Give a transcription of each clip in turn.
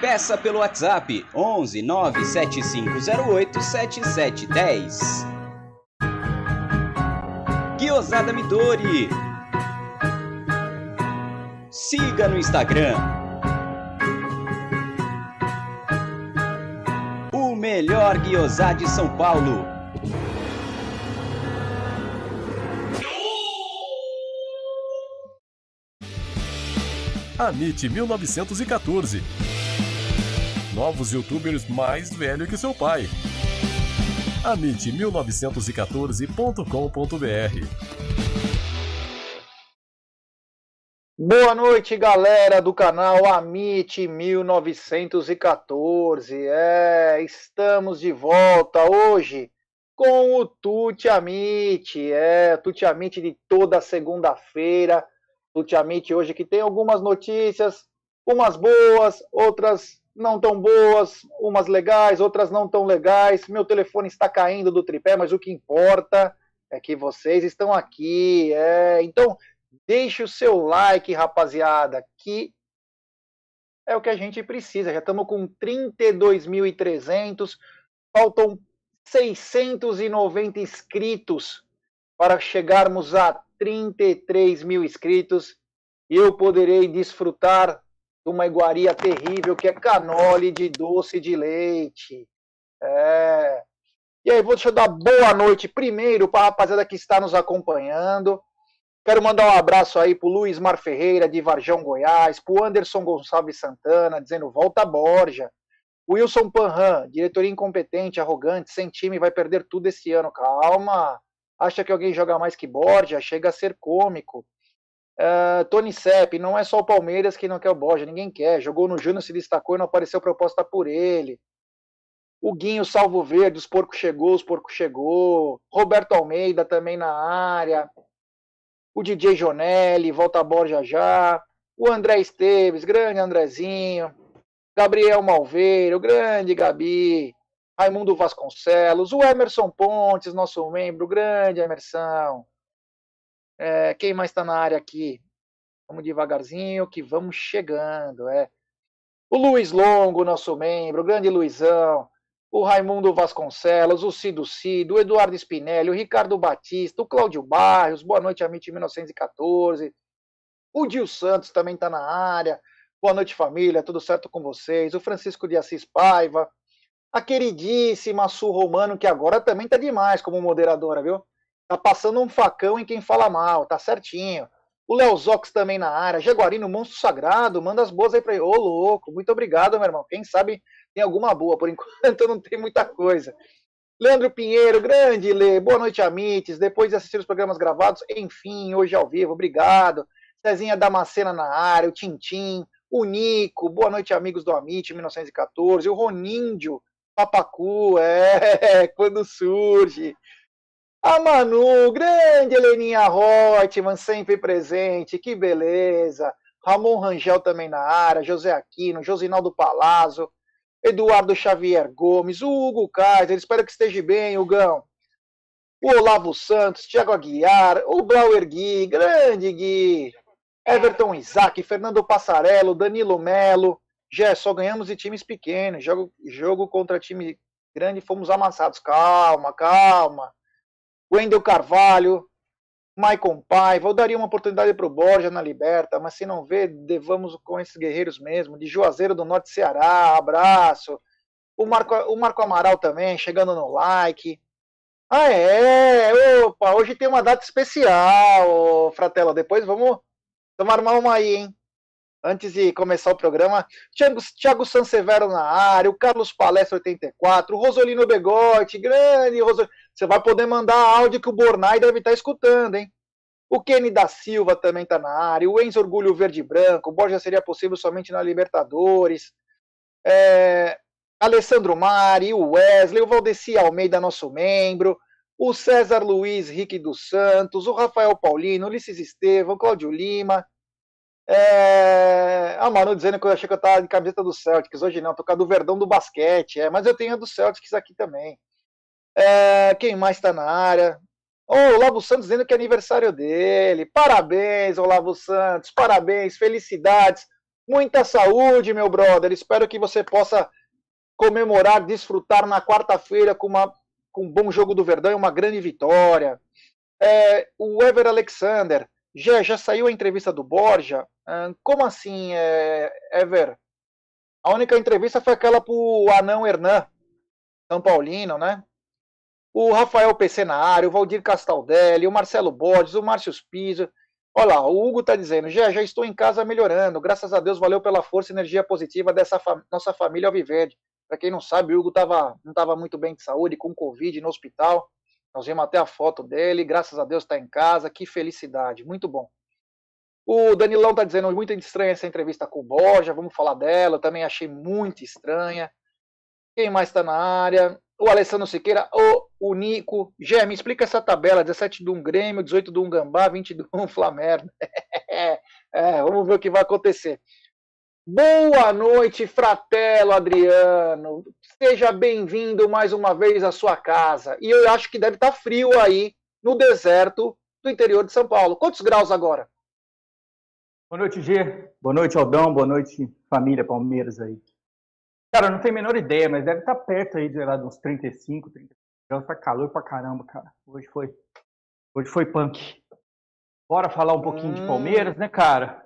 Peça pelo WhatsApp 11 97508 7710. Guiosada Midori. Siga no Instagram. O melhor guiosá de São Paulo. Amit 1914 novos youtubers mais velho que seu pai. Amit1914.com.br Boa noite, galera do canal Amit 1914. É, estamos de volta hoje com o Tuti Amit. É, Tuti Amit de toda segunda-feira. Tuti Amit hoje que tem algumas notícias, umas boas, outras não tão boas, umas legais, outras não tão legais. Meu telefone está caindo do tripé, mas o que importa é que vocês estão aqui. É... Então, deixe o seu like, rapaziada, que é o que a gente precisa. Já estamos com 32.300, faltam 690 inscritos para chegarmos a 33 mil inscritos e eu poderei desfrutar de uma iguaria terrível que é canole de doce de leite. É... E aí, vou deixar dar boa noite primeiro para a rapaziada que está nos acompanhando. Quero mandar um abraço aí pro Luiz Mar Ferreira, de Varjão, Goiás, pro Anderson Gonçalves Santana, dizendo volta Borja. Wilson Panran, diretoria incompetente, arrogante, sem time, vai perder tudo esse ano. Calma. Acha que alguém joga mais que Borja? Chega a ser cômico. Uh, Tony Sepp, não é só o Palmeiras que não quer o Borja, ninguém quer. Jogou no Júnior, se destacou e não apareceu proposta por ele. O Guinho Salvo Verde, os porcos chegou, os porcos chegou. Roberto Almeida também na área. O DJ Jonelli, volta a Borja já. O André Esteves, grande Andrezinho. Gabriel Malveiro, grande Gabi. Raimundo Vasconcelos. O Emerson Pontes, nosso membro, grande Emerson. É, quem mais está na área aqui? Vamos devagarzinho que vamos chegando. É. O Luiz Longo, nosso membro, o grande Luizão, o Raimundo Vasconcelos, o Cido Cido, o Eduardo Spinelli, o Ricardo Batista, o Cláudio Barrios, boa noite, Amit 1914. O Dil Santos também está na área. Boa noite, família, tudo certo com vocês? O Francisco de Assis Paiva, a queridíssima Su Romano, que agora também está demais como moderadora, viu? Tá passando um facão em quem fala mal, tá certinho. O Léo Zox também na área. Jaguarino, monstro sagrado, manda as boas aí pra ele. Ô, louco, muito obrigado, meu irmão. Quem sabe tem alguma boa, por enquanto não tem muita coisa. Leandro Pinheiro, grande Lê, boa noite, Amites. Depois de assistir os programas gravados, enfim, hoje ao vivo, obrigado. Cezinha Damascena na área, o Tintim, o Nico, boa noite, amigos do Amit 1914, o Roníndio, Papacu, é, quando surge. A Manu, grande Heleninha Reutemann, sempre presente, que beleza. Ramon Rangel também na área, José Aquino, Josinaldo Palazzo, Eduardo Xavier Gomes, o Hugo Kaiser, espero que esteja bem, Hugão. O Olavo Santos, Thiago Aguiar, o Blauer Gui, grande Gui. Everton Isaac, Fernando Passarello, Danilo Melo. Já só ganhamos de times pequenos. Jogo, jogo contra time grande, fomos amassados. Calma, calma. Wendel Carvalho, Maicon Paiva, eu daria uma oportunidade para o Borja na Liberta, mas se não vê, devamos com esses guerreiros mesmo, de Juazeiro do Norte Ceará, abraço. O Marco, o Marco Amaral também, chegando no like. Ah, é, opa, hoje tem uma data especial, Fratela, depois vamos, armar uma aí, hein? Antes de começar o programa, Thiago, Thiago Sansevero na área, o Carlos Palestra 84, o Rosolino Begotti, grande Rosolino. Você vai poder mandar áudio que o Bornai deve estar escutando, hein? O Kenny da Silva também está na área. O Enzo Orgulho Verde Branco. O Borja seria possível somente na Libertadores. É... Alessandro Mari, o Wesley, o Valdeci Almeida, nosso membro, o César Luiz Rique dos Santos, o Rafael Paulino, Ulisses Estevam, Cláudio Lima. É... A Manu dizendo que eu achei que eu estava de camiseta do Celtics. Hoje não, tô com a do Verdão do basquete. É, mas eu tenho a do Celtics aqui também. É... Quem mais está na área? O Olavo Santos dizendo que é aniversário dele. Parabéns, Olavo Santos. Parabéns, felicidades. Muita saúde, meu brother. Espero que você possa comemorar, desfrutar na quarta-feira com, uma, com um bom jogo do Verdão e uma grande vitória. É, o Ever Alexander, já, já saiu a entrevista do Borja? como assim, é, Ever? A única entrevista foi aquela pro Anão Hernan, São Paulino, né? O Rafael área, o Valdir Castaldelli, o Marcelo Borges, o Márcio Piso. Olha lá, o Hugo está dizendo, já, já estou em casa melhorando, graças a Deus, valeu pela força e energia positiva dessa nossa família Alviverde. Para quem não sabe, o Hugo tava, não estava muito bem de saúde, com Covid no hospital. Nós vimos até a foto dele, graças a Deus está em casa, que felicidade, muito bom. O Danilão está dizendo muito estranha essa entrevista com o Borja, vamos falar dela, eu também achei muito estranha. Quem mais está na área? O Alessandro Siqueira, o, o Nico. Gé, me explica essa tabela: 17 de um Grêmio, 18 de um Gambá, 20 de um Flamengo. é, vamos ver o que vai acontecer. Boa noite, fratelo Adriano. Seja bem-vindo mais uma vez à sua casa. E eu acho que deve estar tá frio aí no deserto do interior de São Paulo. Quantos graus agora? Boa noite, G. Boa noite, Aldão. Boa noite, família Palmeiras aí. Cara, não tenho a menor ideia, mas deve estar tá perto aí de lá uns 35, 30 graus. Tá calor pra caramba, cara. Hoje foi, hoje foi punk. Bora falar um pouquinho hum. de Palmeiras, né, cara?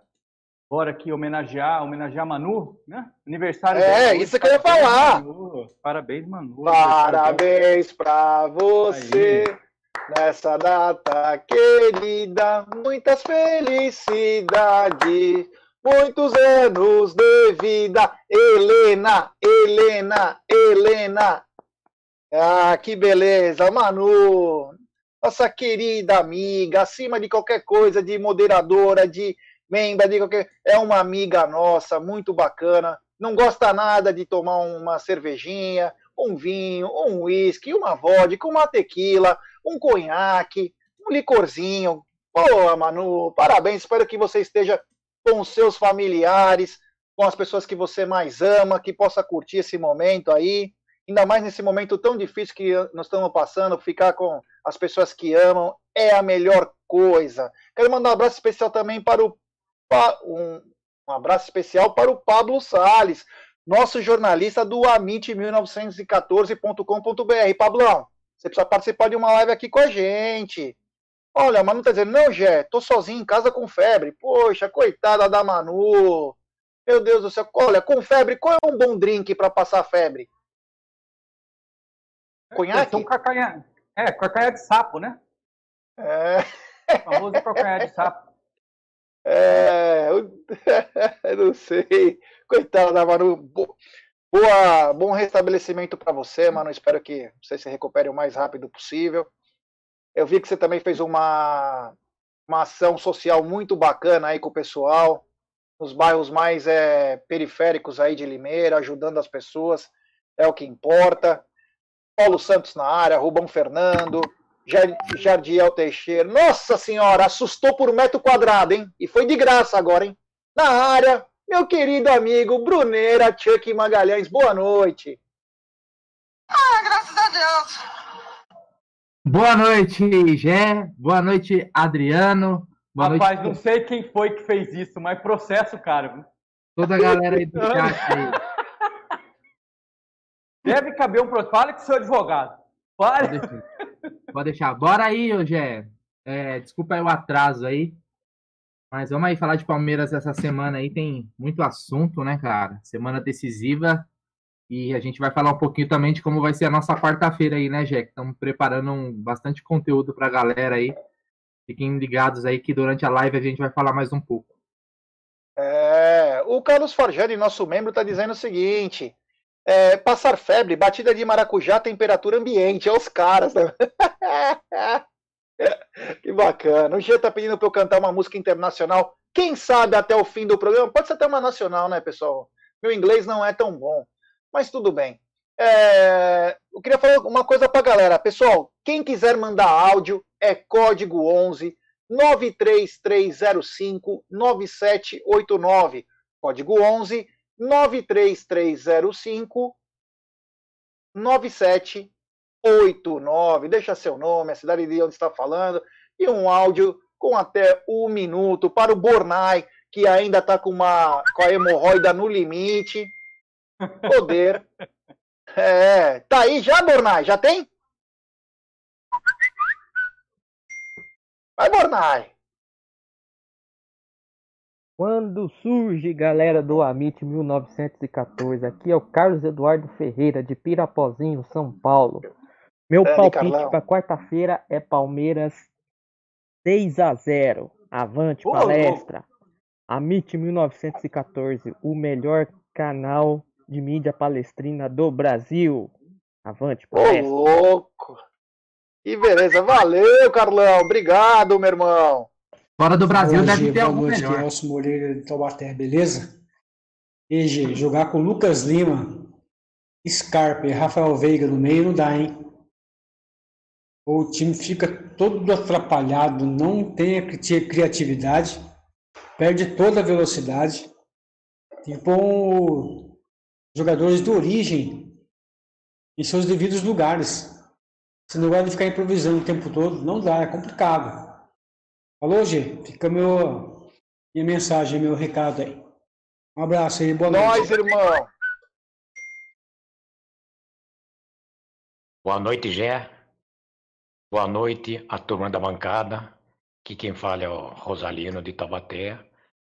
Bora aqui homenagear, homenagear Manu, né? Aniversário É, isso que eu ia falar. Manu. Parabéns, Manu. Parabéns pra você Aí. nessa data querida. Muitas felicidades, muitos anos de vida. Helena, Helena, Helena. Ah, que beleza, Manu. Nossa querida amiga, acima de qualquer coisa, de moderadora, de membro de qualquer. É uma amiga nossa, muito bacana. Não gosta nada de tomar uma cervejinha, um vinho, um uísque, uma vodka, uma tequila, um conhaque, um licorzinho. Pô, Manu, parabéns. Espero que você esteja com os seus familiares, com as pessoas que você mais ama, que possa curtir esse momento aí. Ainda mais nesse momento tão difícil que nós estamos passando, ficar com as pessoas que amam é a melhor coisa. Quero mandar um abraço especial também para o um, um abraço especial para o Pablo Sales, nosso jornalista do amit1914.com.br. Pablão, você precisa participar de uma live aqui com a gente. Olha, a Manu tá dizendo, não, Jé, tô sozinho em casa com febre. Poxa, coitada da Manu. Meu Deus do céu. Olha, com febre, qual é um bom drink para passar febre? Conhaque? É, cacanha... é, cacanha de sapo, né? É. O famoso cacanha de sapo. É, eu não sei. Coitada da Manu. Boa, bom restabelecimento para você, mano. Espero que você se recupere o mais rápido possível. Eu vi que você também fez uma, uma ação social muito bacana aí com o pessoal, nos bairros mais é, periféricos aí de Limeira, ajudando as pessoas, é o que importa. Paulo Santos na área, Rubão Fernando, Jardiel Teixeira. Nossa senhora, assustou por metro quadrado, hein? E foi de graça agora, hein? Na área, meu querido amigo Bruneira Chuck Magalhães. Boa noite. Ah, graças a Deus. Boa noite, Gé. Boa noite, Adriano. Boa Rapaz, noite... não sei quem foi que fez isso, mas processo, cara. Toda a galera aí do chat aí. Deve caber um processo. Fale com o seu advogado. Fale. Pode deixar. Bora aí, Gé. É, desculpa aí o atraso aí. Mas vamos aí falar de Palmeiras essa semana aí. Tem muito assunto, né, cara? Semana decisiva. E a gente vai falar um pouquinho também de como vai ser a nossa quarta-feira aí, né, Jé? Estamos preparando um, bastante conteúdo para a galera aí. Fiquem ligados aí que durante a live a gente vai falar mais um pouco. É, o Carlos Forjani, nosso membro, está dizendo o seguinte: é, passar febre, batida de maracujá, temperatura ambiente. É os caras. Né? que bacana. O G tá pedindo para eu cantar uma música internacional. Quem sabe até o fim do programa? Pode ser até uma nacional, né, pessoal? Meu inglês não é tão bom. Mas tudo bem. É, eu queria falar uma coisa para a galera. Pessoal, quem quiser mandar áudio é código 11 93305 9789. Código 11 93305 9789. Deixa seu nome, a cidade de onde está falando e um áudio com até um minuto para o Bornai, que ainda está com, uma, com a hemorroida no limite. Poder. É, tá aí já, Bornai? Já tem? Vai, Bornai! Quando surge, galera do Amit 1914, aqui é o Carlos Eduardo Ferreira, de Pirapozinho, São Paulo. Meu palpite para quarta-feira é Palmeiras 6 a 0. Avante, Ô, palestra. Amit 1914, o melhor canal de mídia palestrina do Brasil. Avante, Ô, palestra. louco! Que beleza, valeu, Carlão. Obrigado, meu irmão. Fora do Brasil Hoje, deve ter algum noite, melhor. Elcio Moreira de Taubaté, beleza? EG, jogar com Lucas Lima, Scarpa e Rafael Veiga no meio não dá, hein? O time fica todo atrapalhado, não tem a cri- criatividade, perde toda a velocidade. Tem que pôr jogadores de origem em seus devidos lugares. Esse negócio de ficar improvisando o tempo todo, não dá, é complicado. Falou, G? Fica meu, minha mensagem, meu recado aí. Um abraço aí, boa noite. Nós, irmão. Boa noite, Gé. Boa noite, a turma da bancada. Aqui quem fala é o Rosalino de Taubaté.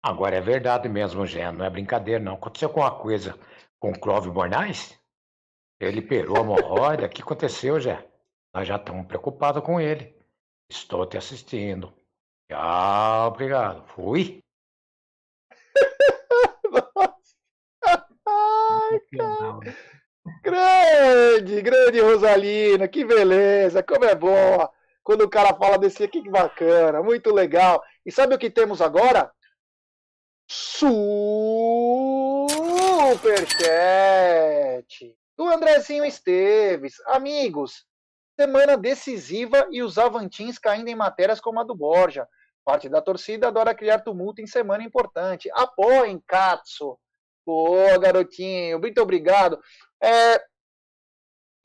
Agora é verdade mesmo, Gé, não é brincadeira, não. Aconteceu alguma coisa com o Clóvis Bornais? Ele perou a hemorroida. O que aconteceu, Gé? Nós já estamos preocupados com ele. Estou te assistindo. Tchau, obrigado. Fui. Ai, Grande, grande Rosalina, que beleza, como é bom. Quando o cara fala desse aqui, que bacana, muito legal. E sabe o que temos agora? Superchat do Andrezinho Esteves. Amigos, semana decisiva e os Avantins caindo em matérias como a do Borja. Parte da torcida adora criar tumulto em semana importante. Apoiem, Katsu. Boa, garotinho. Muito obrigado. É,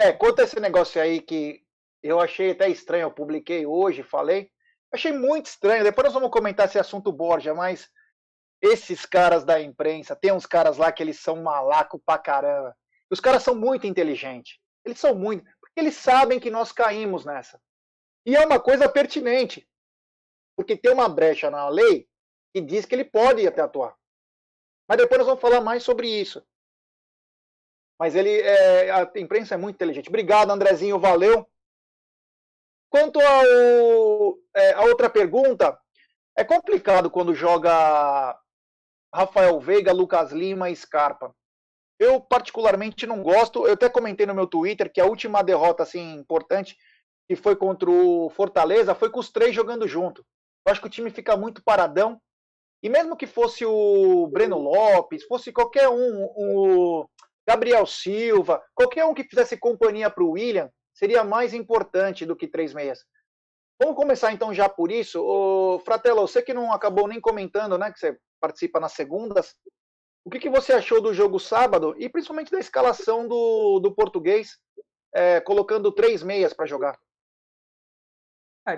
é, conta esse negócio aí que eu achei até estranho. Eu publiquei hoje, falei. Achei muito estranho. Depois nós vamos comentar esse assunto Borja, mas esses caras da imprensa, tem uns caras lá que eles são malaco pra caramba. Os caras são muito inteligentes. Eles são muito. Porque eles sabem que nós caímos nessa. E é uma coisa pertinente. Porque tem uma brecha na lei que diz que ele pode até atuar. Mas depois nós vamos falar mais sobre isso. Mas ele, é, a imprensa é muito inteligente. Obrigado, Andrezinho, valeu. Quanto ao, é, a outra pergunta, é complicado quando joga Rafael Veiga, Lucas Lima e Scarpa. Eu particularmente não gosto. Eu até comentei no meu Twitter que a última derrota assim importante que foi contra o Fortaleza foi com os três jogando junto. Eu acho que o time fica muito paradão. E mesmo que fosse o Breno Lopes, fosse qualquer um, o Gabriel Silva, qualquer um que fizesse companhia para o William, seria mais importante do que três meias. Vamos começar então já por isso. Ô, Fratello, você que não acabou nem comentando, né, que você participa nas segundas, o que, que você achou do jogo sábado e principalmente da escalação do, do português, é, colocando três meias para jogar? É,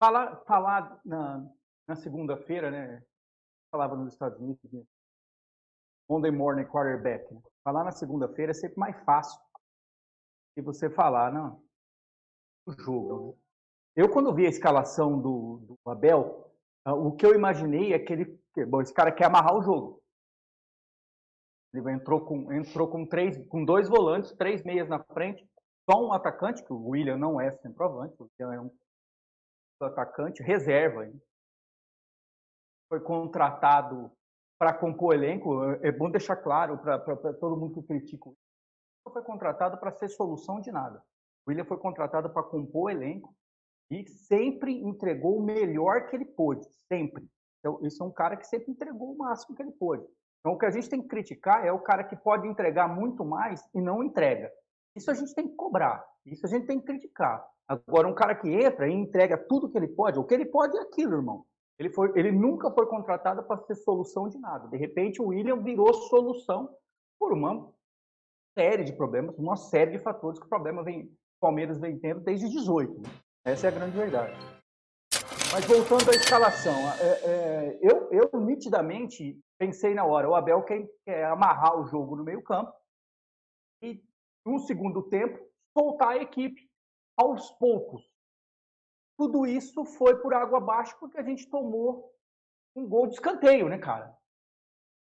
falar falar na, na segunda-feira, né? Falava nos Estados Unidos, né? Monday Morning Quarterback. Né? Falar na segunda-feira é sempre mais fácil que você falar não, o jogo. Eu, quando vi a escalação do, do Abel, uh, o que eu imaginei é que ele. Bom, esse cara quer amarrar o jogo. Ele entrou com, entrou com, três, com dois volantes, três meias na frente, só um atacante, que o William não é centroavante, o William é um atacante, reserva. Hein? Foi contratado para compor elenco. É bom deixar claro para todo mundo que critica o não foi contratado para ser solução de nada. O William foi contratado para compor elenco e sempre entregou o melhor que ele pôde, sempre. Então, esse é um cara que sempre entregou o máximo que ele pôde. Então, o que a gente tem que criticar é o cara que pode entregar muito mais e não entrega. Isso a gente tem que cobrar, isso a gente tem que criticar. Agora, um cara que entra e entrega tudo que ele pode, o que ele pode é aquilo, irmão. Ele, foi, ele nunca foi contratado para ser solução de nada. De repente, o William virou solução por uma série de problemas, uma série de fatores que o problema vem, Palmeiras vem tendo desde 18. Né? Essa é a grande verdade. Mas voltando à escalação, é, é, eu, eu nitidamente pensei na hora, o Abel quer, quer amarrar o jogo no meio campo e, no segundo tempo, soltar a equipe aos poucos. Tudo isso foi por água abaixo porque a gente tomou um gol de escanteio, né, cara?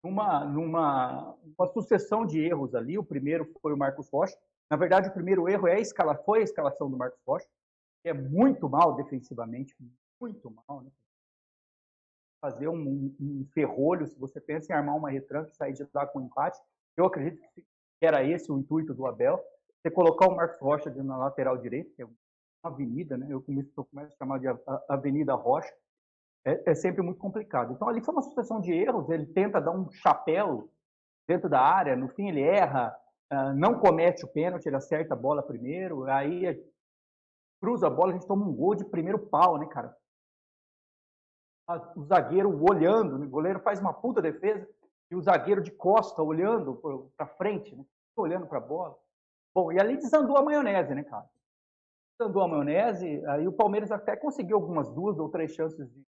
Numa, numa uma sucessão de erros ali. O primeiro foi o Marcos Rocha. Na verdade, o primeiro erro é a escala, foi a escalação do Marcos Rocha, é muito mal defensivamente, muito mal, né? Fazer um, um ferrolho, se você pensa em armar uma retranca e sair de lá com um empate, eu acredito que era esse o intuito do Abel. Você colocar o Marcos Rocha na lateral direita, que é uma avenida, né? Eu começo, eu começo a chamar de Avenida Rocha, é, é, sempre muito complicado. Então ali foi uma sucessão de erros, ele tenta dar um chapéu dentro da área, no fim ele erra, uh, não comete o pênalti, ele acerta a bola primeiro, aí cruza a bola, a gente toma um gol de primeiro pau, né, cara? O zagueiro olhando, né? o goleiro faz uma puta defesa, e o zagueiro de costa olhando para frente, né? olhando para a bola. Bom, e ali desandou a maionese, né, cara? Desandou a maionese, aí o Palmeiras até conseguiu algumas duas ou três chances de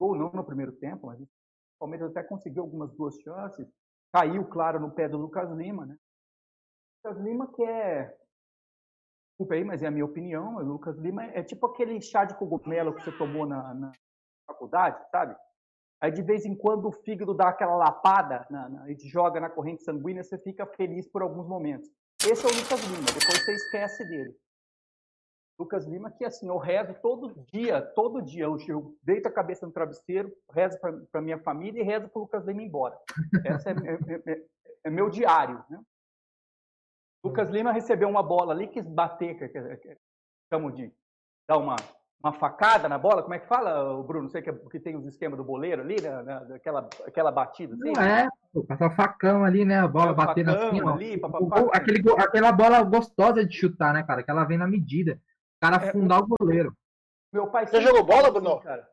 gol, não no primeiro tempo, mas o Palmeiras até conseguiu algumas duas chances. Caiu, claro, no pé do Lucas Lima, né? Lucas Lima que é desculpa aí, mas é a minha opinião, o Lucas Lima é tipo aquele chá de cogumelo que você tomou na, na faculdade, sabe? Aí de vez em quando o fígado dá aquela lapada na, na, e joga na corrente sanguínea, você fica feliz por alguns momentos. Esse é o Lucas Lima, depois você esquece dele. Lucas Lima, que assim, eu rezo todo dia, todo dia, eu, eu deito a cabeça no travesseiro, rezo para minha família e rezo para o Lucas Lima ir embora. Esse é, é, é, é, meu diário. Né? Lucas Lima recebeu uma bola ali, quis bater, que, que, que, chamo de dar uma, uma facada na bola, como é que fala, o Bruno? Sei que, que tem os esquemas do boleiro ali, né, né, aquela, aquela batida. Assim, Não é, passar facão ali, né? A bola batendo assim, ó. Ali, pá, pá, pá, aquele, aquela bola gostosa de chutar, né, cara? Que ela vem na medida. O cara é, afundar o goleiro. Meu pai Você jogou bola, assim, Bruno? Cara.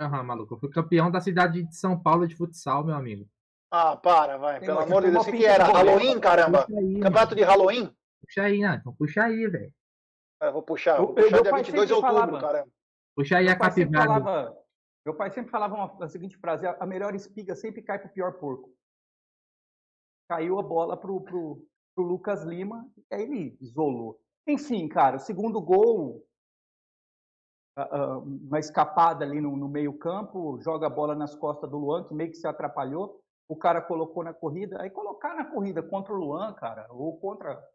Aham, maluco. Eu fui campeão da cidade de São Paulo de futsal, meu amigo. Ah, para, vai. Pelo amor de Deus. O que era? Halloween, caramba? Aí, Campeonato de Halloween? Puxa aí, né? Então puxa aí, velho. Eu vou puxar. Vou puxar dia 22 de outubro, falava, caramba. Puxa aí a capivara. Meu pai sempre falava uma, a seguinte frase: a melhor espiga sempre cai pro pior porco. Caiu a bola pro, pro, pro Lucas Lima, e aí ele isolou. Enfim, cara, o segundo gol, uma escapada ali no, no meio-campo, joga a bola nas costas do Luan, que meio que se atrapalhou o cara colocou na corrida, aí colocar na corrida contra o Luan, cara, ou contra a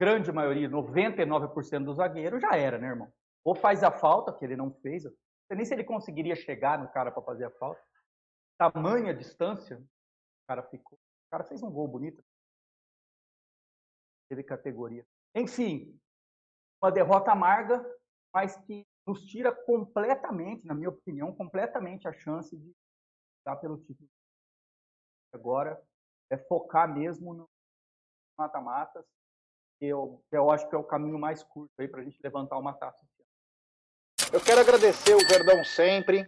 grande maioria, 99% dos zagueiros, já era, né, irmão? Ou faz a falta, que ele não fez, nem se ele conseguiria chegar no cara para fazer a falta. Tamanha distância, o cara ficou. O cara fez um gol bonito. Teve categoria. Enfim, uma derrota amarga, mas que nos tira completamente, na minha opinião, completamente a chance de dar pelo título agora é focar mesmo no mata-matas, que eu, eu acho que é o caminho mais curto aí para a gente levantar uma taça. Eu quero agradecer o Verdão sempre,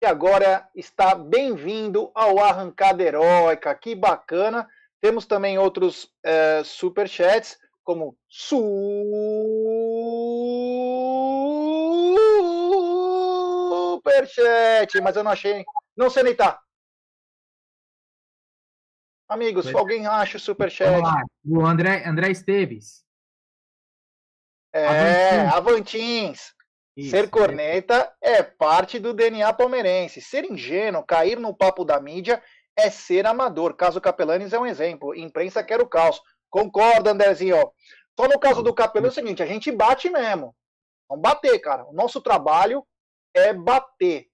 que agora está bem-vindo ao Arrancada Heróica. Que bacana! Temos também outros é, superchats, como superchat, mas eu não achei. Não sei nem tá. Amigos, alguém acha o superchat? O André, André Esteves. É, Avantins. Isso, Ser corneta é. é parte do DNA palmeirense. Ser ingênuo, cair no papo da mídia é ser amador. Caso Capelanes é um exemplo. Imprensa quer o caos. Concorda, Andrezinho? Só no caso do Capelão é o seguinte, a gente bate mesmo. Vamos bater, cara. O nosso trabalho é bater. Se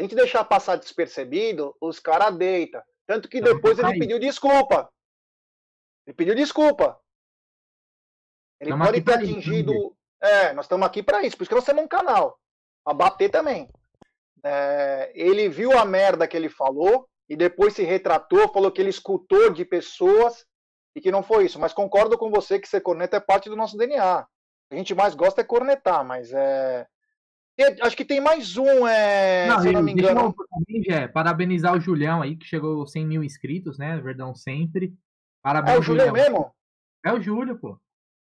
a gente deixar passar despercebido, os caras deitam. Tanto que depois ele pediu desculpa. Ele pediu desculpa. Ele pode ter atingido. Isso, é, nós estamos aqui para isso. Por isso que nós temos um canal. Para bater também. É, ele viu a merda que ele falou e depois se retratou, falou que ele escutou de pessoas e que não foi isso. Mas concordo com você que ser corneta é parte do nosso DNA. A gente mais gosta é cornetar, mas é. E acho que tem mais um, é... Não, se eu não me deixa engano. eu parabenizar o Julião aí, que chegou aos 100 mil inscritos, né? Verdão sempre. Parabéns, É o Julião mesmo? É o Júlio, pô.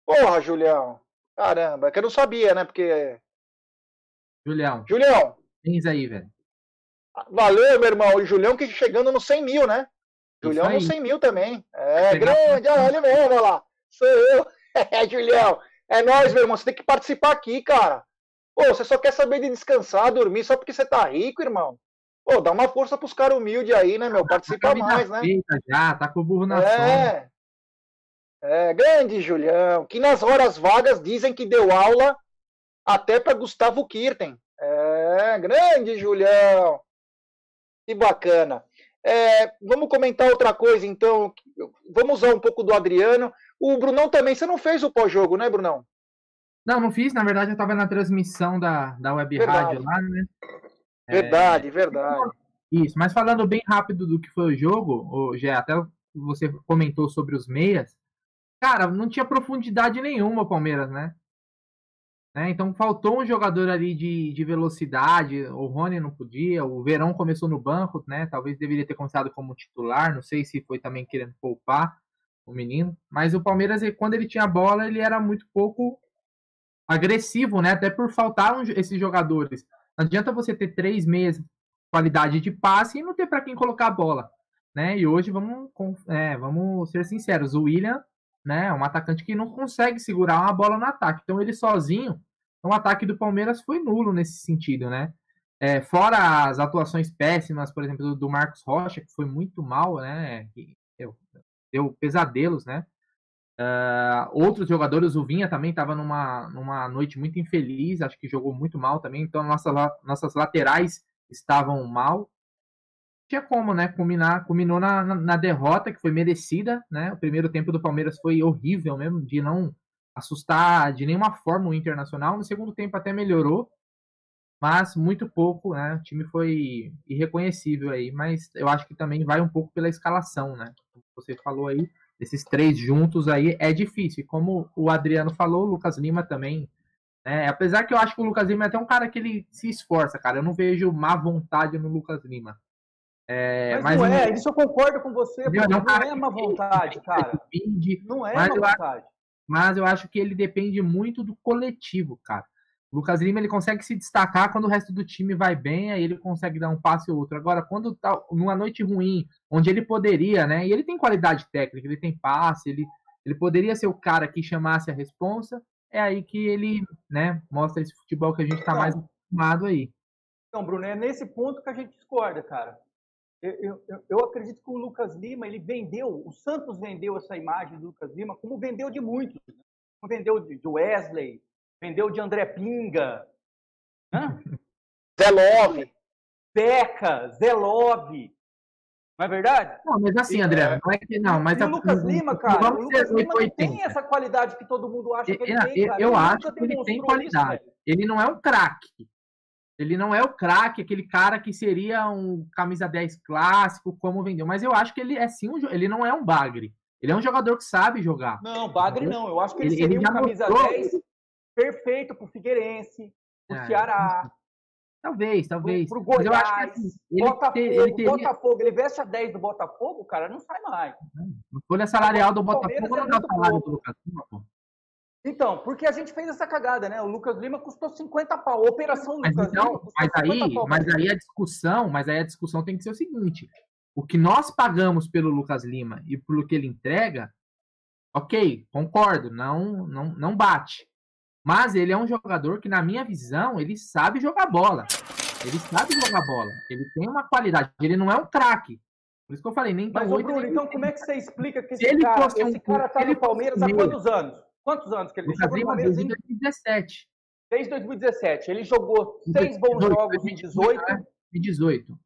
Porra, Julião. Caramba, é que eu não sabia, né? Porque. Julião. Julião, Tens aí, velho. valeu, meu irmão. E o Julião que chegando no 100 mil, né? Julião aí. no 100 mil também. É, grande, olha ele mesmo, olha lá. Sou eu. É, Julião. É nóis, meu irmão. Você tem que participar aqui, cara. Pô, você só quer saber de descansar, dormir só porque você tá rico, irmão. Pô, dá uma força pros caras humildes aí, né, meu? Participa mais, né? já, tá com o burro na. É. É, grande Julião, que nas horas vagas dizem que deu aula até para Gustavo Kirten. É, grande Julião. Que bacana. É, vamos comentar outra coisa, então. Vamos usar um pouco do Adriano. O Brunão também, você não fez o pós-jogo, né, Brunão? Não, não fiz, na verdade eu tava na transmissão da, da web Verdade. rádio lá, né? É, Verdade, verdade. Isso, mas falando bem rápido do que foi o jogo, Gé, até você comentou sobre os meias. Cara, não tinha profundidade nenhuma o Palmeiras, né? Né, Então faltou um jogador ali de, de velocidade. O Rony não podia, o Verão começou no banco, né? Talvez deveria ter começado como titular. Não sei se foi também querendo poupar o menino. Mas o Palmeiras, quando ele tinha a bola, ele era muito pouco agressivo, né? Até por faltar esses jogadores. Não adianta você ter três meias qualidade de passe e não ter para quem colocar a bola, né? E hoje vamos, é, vamos ser sinceros, o William, né, é um atacante que não consegue segurar uma bola no ataque. Então ele sozinho, o ataque do Palmeiras foi nulo nesse sentido, né? É, fora as atuações péssimas, por exemplo, do, Marcos Rocha, que foi muito mal, né? Deu, deu pesadelos, né? Ah, outros jogadores, o Vinha também estava numa, numa noite muito infeliz, acho que jogou muito mal também. Então, nossa, nossas laterais estavam mal. Tinha como, né? Culminar, culminou na, na, na derrota, que foi merecida, né? O primeiro tempo do Palmeiras foi horrível mesmo, de não assustar de nenhuma forma o Internacional. No segundo tempo até melhorou, mas muito pouco, né? O time foi irreconhecível aí, mas eu acho que também vai um pouco pela escalação, né? Como você falou aí, esses três juntos aí é difícil. Como o Adriano falou, o Lucas Lima também. Né? Apesar que eu acho que o Lucas Lima é até um cara que ele se esforça, cara. Eu não vejo má vontade no Lucas Lima. É, Mas, não eu- é, isso eu concordo com você, Entendeu? porque Não, não cara, é má vontade, cara. depende, Não é mas má eu acho- vontade. mas eu acho que ele depende muito do coletivo, cara. Lucas Lima ele consegue se destacar quando o resto do time vai bem, aí ele consegue dar um passe ou outro. Agora, quando tá numa noite ruim, onde ele poderia, né? E ele tem qualidade técnica, ele tem passe, ele, ele poderia ser o cara que chamasse a responsa, é aí que ele, né, mostra esse futebol que a gente tá mais acostumado aí. Então, Bruno, é nesse ponto que a gente discorda, cara. Eu, eu- eu- acredito que o Lucas Lima, ele vendeu, o Santos vendeu essa imagem do Lucas Lima, como vendeu de muitos. né? Como vendeu de de Wesley, vendeu de André Pinga, né? Zé Love. Zeca, Zelov. Não é verdade? Não, mas assim, E, André, é, não é que não, mas e a- o Lucas Lima, cara, o Lucas Lima não 880. tem essa qualidade que todo mundo acha que ele Eu, tem, eu- cara. eu Ele acho que ele tem isso, qualidade. velho. ele não é um craque. Ele não é o craque, aquele cara que seria um camisa 10 clássico, como vendeu. Mas eu acho que ele é sim um, ele não é um bagre. Ele é um jogador que sabe jogar. Não, Bagre não. Eu acho que ele, Ele- ele seria um já camisa mostrou- 10 perfeito pro Figueirense, pro É, Ceará, Talvez, talvez. pro eu Goiás, assim, ele, Botafogo, ter- ele teria. Botafogo. Ele veste a 10 do Botafogo, cara, não sai mais. A folha salarial do O Botafogo é não dá o muito salário do Lucas Lima, pô. Então, porque a gente fez essa cagada, né? O Lucas Lima custou 50 pau. Operação Mas Lucas Lima então, custou mas 50 aí, pau. mas aí a discussão, mas aí a discussão tem que ser o seguinte: o que nós pagamos pelo Lucas Lima e pelo que ele entrega, ok, concordo, não, não, não bate. Mas ele é um jogador que, na minha visão, ele sabe jogar bola. Ele sabe jogar bola. Ele tem uma qualidade. Ele não é um craque. Por isso que eu falei, nem tão Mas, Bruno, nem então como é que você explica que Se esse ele cara, fosse um- esse cara tá ele no Palmeiras há fosse quantos anos? Quantos anos que ele chegou no Palmeiras? desde Em 2017. Desde 2017. Ele jogou seis bons 18, jogos em 18. 2018.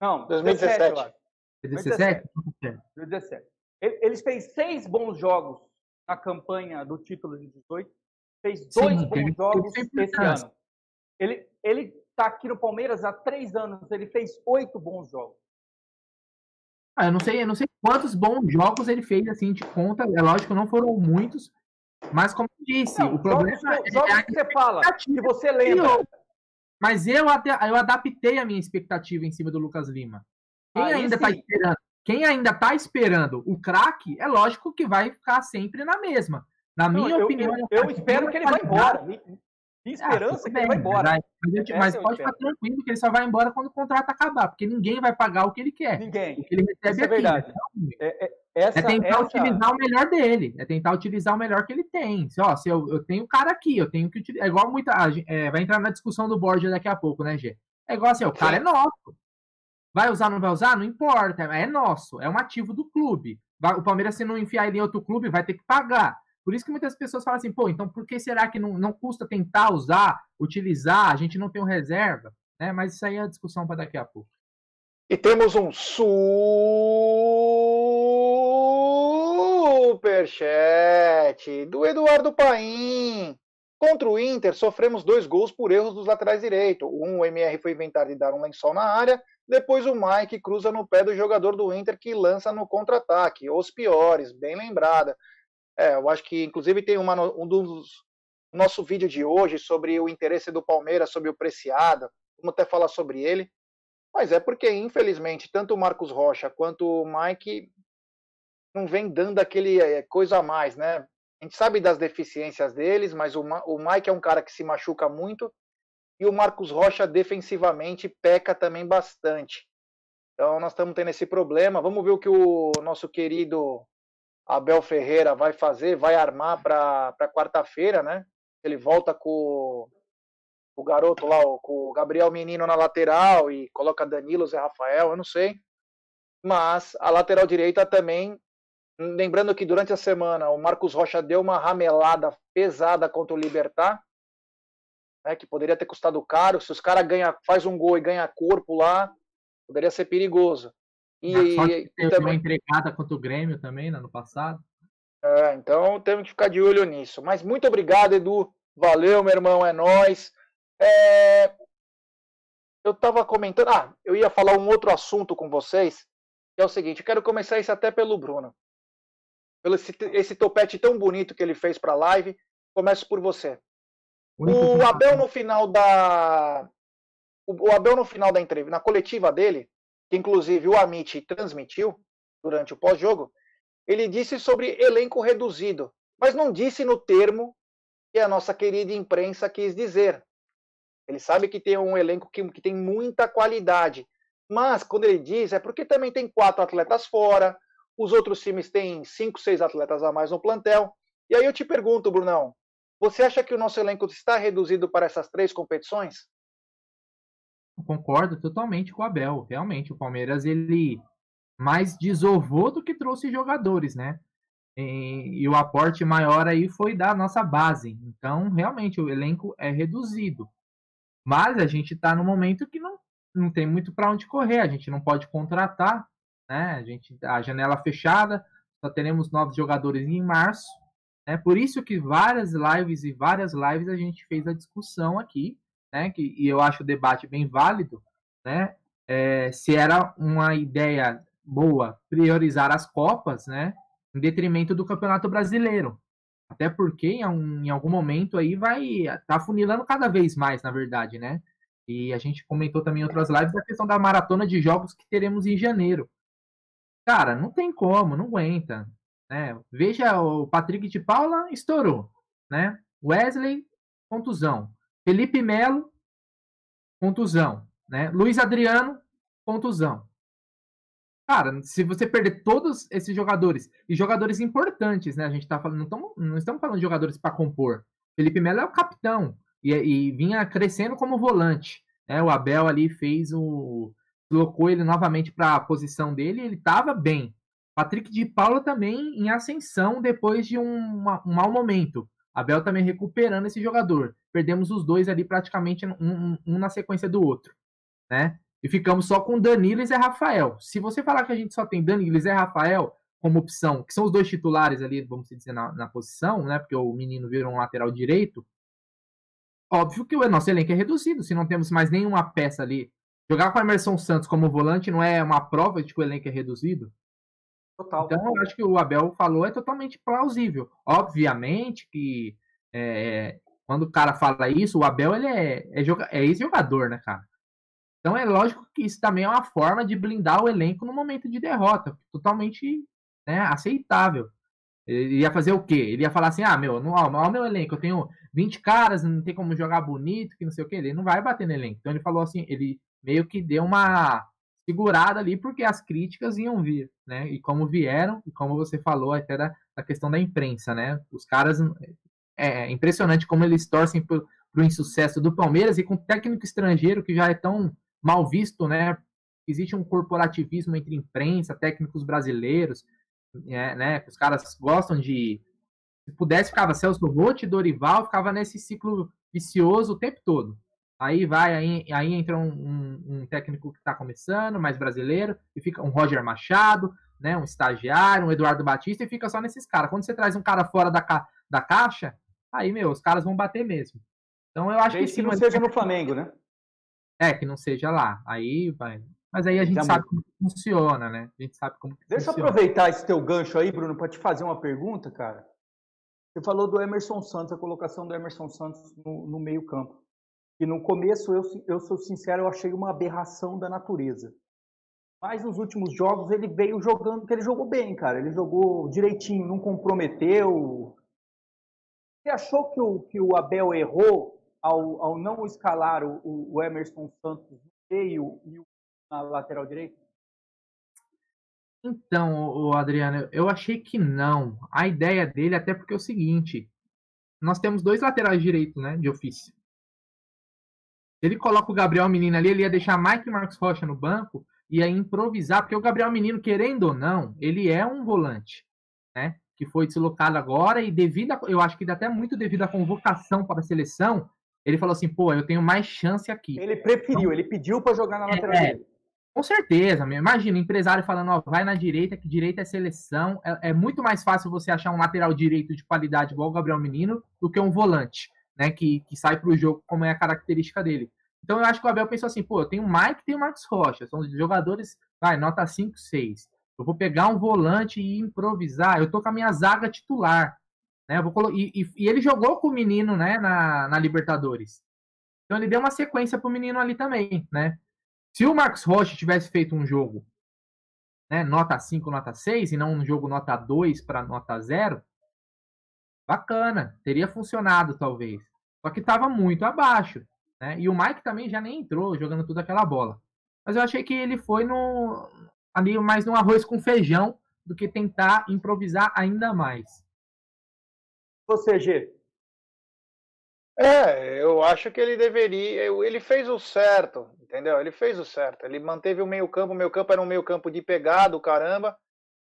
Não, 2017. 17, eu acho. 2017? 2017. Ele, ele fez seis bons jogos na campanha do título de 18. Fez dois Sim, bons jogos esse ano. Ele, ele tá aqui no Palmeiras há três anos. Ele fez oito bons jogos. Ah, eu não sei, eu não sei quantos bons jogos ele fez assim de conta. É lógico, não foram muitos, mas como eu disse, Não, o problema jogos, é, jogos é que você fala, que você lembra. eu- Mas eu, eu adaptei a minha expectativa em cima do Lucas Lima. Quem Aí ainda tá sim. esperando, quem ainda tá esperando o craque, é lógico que vai ficar sempre na mesma. Na Não, minha eu, opinião, eu, é eu uma espero que ele vá qualidade. embora. Minha minha Ah, esperança é que ele vá bem, embora. Mas, mas eu te- Essa mas eu pode ficar tranquilo que ele só vai embora quando o contrato acabar, porque ninguém vai pagar o que ele quer. Ninguém. O que ele recebe Isso é aqui. verdade. Então, É, é- essa, é tentar essa- utilizar o melhor dele. É tentar utilizar o melhor que ele tem. Se, ó, se eu, eu tenho o cara aqui, eu tenho que utilizar. É igual muita. é, vai entrar na discussão do Borja daqui a pouco, né, Gê? É igual assim, o cara é nosso. Vai usar, não vai usar? Não importa. É nosso. É um ativo do clube. Vai- o Palmeiras, se não enfiar ele em outro clube, vai ter que pagar. Por isso que muitas pessoas falam assim, pô, então por que será que não, não custa tentar usar, utilizar? A gente não tem um reserva, né? Mas isso aí é a discussão para daqui a pouco. E temos um superchat do Eduardo Paim. Contra o Inter, sofremos dois gols por erros dos laterais direitos. Um, o MR foi inventar de dar um lençol na área. Depois o Mike cruza no pé do jogador do Inter que lança no contra-ataque. Os piores, bem lembrada. É, eu acho que inclusive tem uma, um dos nosso vídeo de hoje sobre o interesse do Palmeiras sobre o Preciado. Vamos até falar sobre ele. Mas é porque, infelizmente, tanto o Marcos Rocha quanto o Mike não vem dando aquele eh, coisa a mais, né? A gente sabe das deficiências deles, mas o, o Mike é um cara que se machuca muito e o Marcos Rocha defensivamente peca também bastante. Então nós estamos tendo esse problema. Vamos ver o que o nosso querido Abel Ferreira vai fazer, vai armar para quarta-feira, né? Ele volta com o garoto lá, com o Gabriel Menino na lateral e coloca Danilo, Zé Rafael, eu não sei. Mas a lateral direita também, lembrando que durante a semana o Marcos Rocha deu uma ramelada pesada contra o Libertar, né, que poderia ter custado caro. Se os caras ganha, faz um gol e ganha corpo lá, poderia ser perigoso. E, e teve uma também, entregada contra o Grêmio também, no ano passado. é, então temos que ficar de olho nisso. Mas muito obrigado, Edu. Valeu, meu irmão, é nóis. É, Eu estava comentando. Ah, eu ia falar um outro assunto com vocês, que é o seguinte: eu quero começar isso até pelo Bruno. Pelo esse, esse topete tão bonito que ele fez para a live. Começo por você. O Abel no final da. O Abel no final da entrevista, na coletiva dele, que inclusive o Amit transmitiu durante o pós-jogo, ele disse sobre elenco reduzido, mas não disse no termo que a nossa querida imprensa quis dizer. Ele sabe que tem um elenco que, que tem muita qualidade, mas quando ele diz é porque também tem quatro atletas fora, os outros times têm cinco, seis atletas a mais no plantel. E aí eu te pergunto, Brunão, você acha que o nosso elenco está reduzido para essas três competições? Eu Concordo totalmente com o Abel. Realmente, o Palmeiras ele mais desovou do que trouxe jogadores, né? E, e o aporte maior aí foi da nossa base. Então, realmente, o elenco é reduzido. Mas a gente está no momento que não, não tem muito para onde correr. A gente não pode contratar, né? A gente a janela fechada, só teremos novos jogadores em março. Né? Por isso que várias lives e várias lives a gente fez a discussão aqui, né? Que, e eu acho o debate bem válido, né? É, se era uma ideia boa priorizar as Copas, né? Em detrimento do Campeonato Brasileiro. Até porque em, em algum momento aí vai tá funilando cada vez mais, na verdade, né? E a gente comentou também em outras lives a questão da maratona de jogos que teremos em janeiro. Cara, não tem como, não aguenta. Né? Veja, o Patrick de Paula estourou, né? Wesley, contusão. Felipe Melo, contusão. Né? Luiz Adriano, contusão. Cara, se você perder todos esses jogadores, e jogadores importantes, né? A gente tá falando, não, tamo, não estamos falando de jogadores para compor. Felipe Melo é o capitão e, e vinha crescendo como volante. Né? O Abel ali fez o. colocou ele novamente para a posição dele e ele estava bem. Patrick de Paula também em ascensão depois de um, um mau momento. Abel também recuperando esse jogador. Perdemos os dois ali praticamente um, um- um na sequência do outro, né? E ficamos só com Danilo e Zé Rafael. Se você falar que a gente só tem Danilo e Zé Rafael como opção, que são os dois titulares ali, vamos dizer, na, na posição, né? Porque o menino virou um lateral direito. Óbvio que o nosso elenco é reduzido. Se não temos mais nenhuma peça ali, jogar com a Emerson Santos como volante não é uma prova de que o elenco é reduzido? Total. Então, eu acho que o Abel falou é totalmente plausível. Obviamente que é, quando o cara fala isso, o Abel ele é, é, é ex-jogador, né, cara? Então é lógico que isso também é uma forma de blindar o elenco no momento de derrota, totalmente né, aceitável. Ele ia fazer o quê? Ele ia falar assim: ah, meu, não, ó, meu elenco, eu tenho 20 caras, não tem como jogar bonito, que não sei o quê. Ele não vai bater no elenco. Então ele falou assim: ele meio que deu uma segurada ali, porque as críticas iam vir, né? E como vieram, e como você falou até da, da questão da imprensa, né? Os caras. É, é impressionante como eles torcem pro, pro insucesso do Palmeiras e com técnico estrangeiro que já é tão mal visto, né? Existe um corporativismo entre imprensa, técnicos brasileiros, é, né? Os caras gostam de. Se pudesse, ficava Celso Rotti, Dorival, ficava nesse ciclo vicioso o tempo todo. Aí vai, aí, aí entra um, um, um técnico que está começando, mais brasileiro, e fica um Roger Machado, né? Um estagiário, um Eduardo Batista, e fica só nesses caras. Quando você traz um cara fora da, ca, da caixa, aí, meu, os caras vão bater mesmo. Então eu acho Desde que. Se não seja no Flamengo, né? É, que não seja lá. Aí vai. Mas aí a gente Já sabe como funciona, né? A gente sabe como Deixa funciona. eu aproveitar esse teu gancho aí, Bruno, para te fazer uma pergunta, cara. Você falou do Emerson Santos, a colocação do Emerson Santos no, no meio-campo. E no começo, eu, eu sou sincero, eu achei uma aberração da natureza. Mas nos últimos jogos ele veio jogando, que ele jogou bem, cara. Ele jogou direitinho, não comprometeu. Você achou que o, que o Abel errou ao, ao não escalar o, o Emerson Santos no meio e o, na lateral direita? Então, Adriano, eu achei que não. A ideia dele, até porque é o seguinte: nós temos dois laterais direitos, né, de ofício. Ele coloca o Gabriel Menino ali, ele ia deixar Mike Marcos Rocha no banco e ia improvisar, porque o Gabriel Menino, querendo ou não, ele é um volante, né? Que foi deslocado agora e devido a, eu acho que até muito devido à convocação para a seleção, ele falou assim, pô, eu tenho mais chance aqui. Ele preferiu, então, ele pediu para jogar na lateral é, Com certeza, imagina, empresário falando, ó, vai na direita, que direita é seleção. É, é, muito mais fácil você achar um lateral direito de qualidade igual o Gabriel Menino do que um volante, né, que, que sai para o jogo como é a característica dele. Então eu acho que o Abel pensou assim, pô, eu tenho o Mike e tenho o Marcos Rocha, são jogadores, vai, nota 5, 6. Eu vou pegar um volante e improvisar, eu tô com a minha zaga titular. Né? Vou e, e, e, ele jogou com o menino né, na, na Libertadores. Então ele deu uma sequência pro menino ali também. Né? Se o Marcos Rocha tivesse feito um jogo né, nota 5, nota 6, e não um jogo nota 2 para nota 0, bacana, teria funcionado talvez. Só que estava muito abaixo. Né? E o Mike também já nem entrou jogando toda aquela bola. Mas eu achei que ele foi no ali mais no arroz com feijão do que tentar improvisar ainda mais. Você, G? É, eu acho que ele deveria. Ele fez o certo, entendeu? Ele fez o certo. Ele manteve o meio-campo. O meio-campo era um meio-campo de pegado, caramba.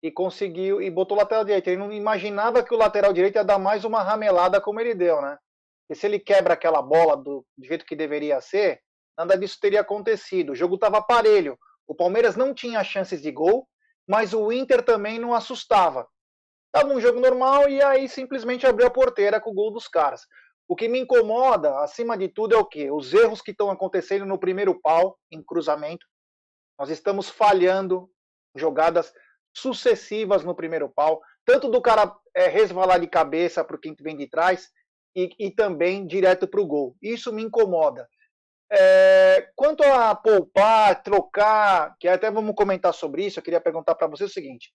E conseguiu. E botou o lateral direito. Ele não imaginava que o lateral direito ia dar mais uma ramelada como ele deu, né? E se ele quebra aquela bola do, do jeito que deveria ser, nada disso teria acontecido. O jogo estava parelho. O Palmeiras não tinha chances de gol, mas o Inter também não assustava. Estava um jogo normal e aí simplesmente abriu a porteira com o gol dos caras. O que me incomoda, acima de tudo, é o quê? Os erros que estão acontecendo no primeiro pau, em cruzamento. Nós estamos falhando jogadas sucessivas no primeiro pau, tanto do cara é, resvalar de cabeça para quem vem de trás e, e também direto para o gol. Isso me incomoda. É, quanto a poupar, trocar, que até vamos comentar sobre isso, eu queria perguntar para você o seguinte: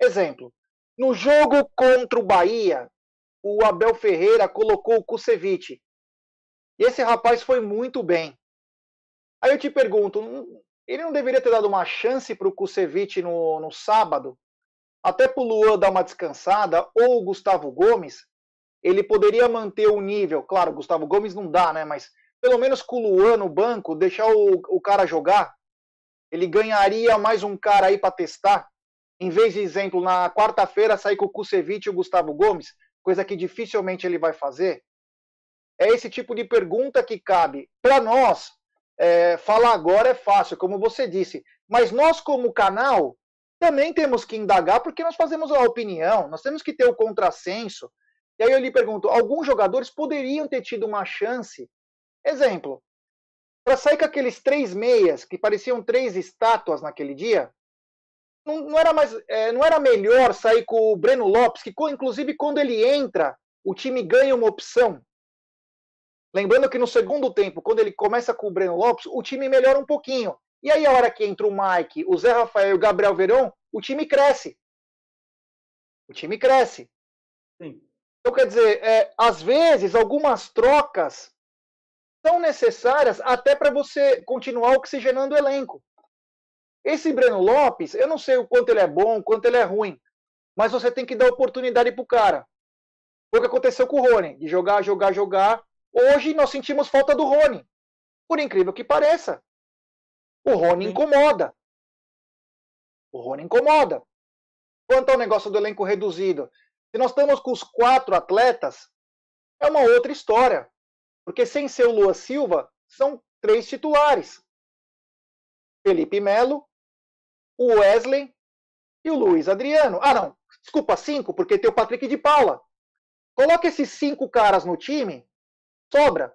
exemplo, no jogo contra o Bahia, o Abel Ferreira colocou o Kusevich. E esse rapaz foi muito bem. Aí eu te pergunto, ele não deveria ter dado uma chance para o Kusevich no, no sábado? Até para o Luan dar uma descansada, ou o Gustavo Gomes? Ele poderia manter o nível. Claro, o Gustavo Gomes não dá, né? Mas pelo menos com o Luan no banco, deixar o, o cara jogar. Ele ganharia mais um cara aí para testar em vez de exemplo, na quarta-feira sair com o Kusevich e o Gustavo Gomes, coisa que dificilmente ele vai fazer? É esse tipo de pergunta que cabe. Para nós, é, falar agora é fácil, como você disse, mas nós, como canal, também temos que indagar porque nós fazemos a opinião, nós temos que ter o contrassenso. E aí eu lhe pergunto: alguns jogadores poderiam ter tido uma chance? Exemplo, para sair com aqueles três meias que pareciam três estátuas naquele dia, não, não era mais, é, não era melhor sair com o Breno Lopes, que inclusive quando ele entra, o time ganha uma opção. Lembrando que no segundo tempo, quando ele começa com o Breno Lopes, o time melhora um pouquinho. E aí, a hora que entra o Mike, o Zé Rafael e o Gabriel Verão, o time cresce. O time cresce. Sim. Então, quer dizer, é, às vezes, algumas trocas são necessárias até para você continuar oxigenando o elenco. Esse Breno Lopes, eu não sei o quanto ele é bom, o quanto ele é ruim, mas você tem que dar oportunidade para o cara. Foi o que aconteceu com o Rony, de jogar, jogar, jogar. Hoje nós sentimos falta do Rony. Por incrível que pareça. O Rony incomoda. O Rony incomoda. Quanto ao negócio do elenco reduzido, se nós estamos com os quatro atletas, é uma outra história. Porque sem ser o Lua Silva, são três titulares. Felipe Melo, o Wesley e o Luiz Adriano. Ah, não. Desculpa, cinco, porque tem o Patrick de Paula. Coloca esses cinco caras no time, sobra.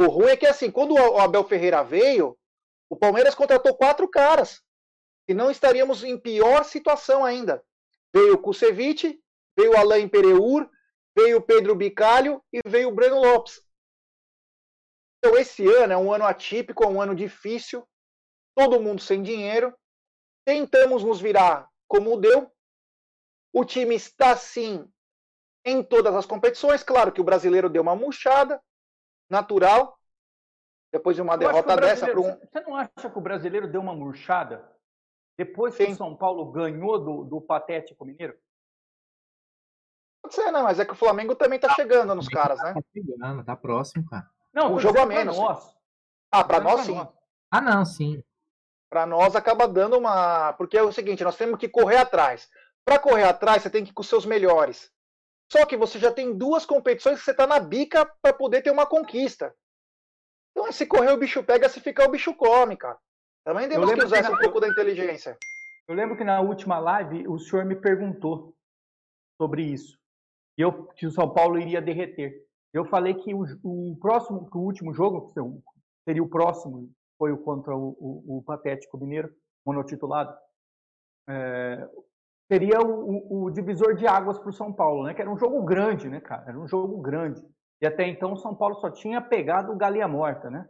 O ruim é que, assim, quando o Abel Ferreira veio, o Palmeiras contratou quatro caras. E não estaríamos em pior situação ainda. Veio o Kusevich, veio o Alain Pereur, veio o Pedro Bicalho e veio o Breno Lopes. Então, esse ano é um ano atípico, é um ano difícil, todo mundo sem dinheiro. Tentamos nos virar como deu. O time está, sim, em todas as competições. Claro que o brasileiro deu uma murchada, natural, depois de uma Eu derrota dessa para um. Você não acha que o brasileiro deu uma murchada depois que Sim. o São Paulo ganhou do, do Patético Mineiro? Pode ser, né? Mas é que o Flamengo também tá chegando nos caras, né? Tá chegando, tá próximo, cara. Não, um jogo a menos. Pra nós. Ah, para nós sim. Nós. Ah, não, sim. Para nós acaba dando uma. Porque é o seguinte, nós temos que correr atrás. Para correr atrás, você tem que ir com os seus melhores. Só que você já tem duas competições que você está na bica para poder ter uma conquista. Então, se correr o bicho pega, se ficar o bicho come, cara. Também temos que usar que na... um pouco da inteligência. Eu lembro que na última live o senhor me perguntou sobre isso. E eu que o São Paulo iria derreter. Eu falei que o, o próximo, o último jogo seria o próximo, foi o contra o, o, o Patético Mineiro, monotitulado. É, seria o, o, divisor de águas para o São Paulo, né? Que era um jogo grande, né, cara? Era um jogo grande. E até então o São Paulo só tinha pegado o Galinha Morta, né?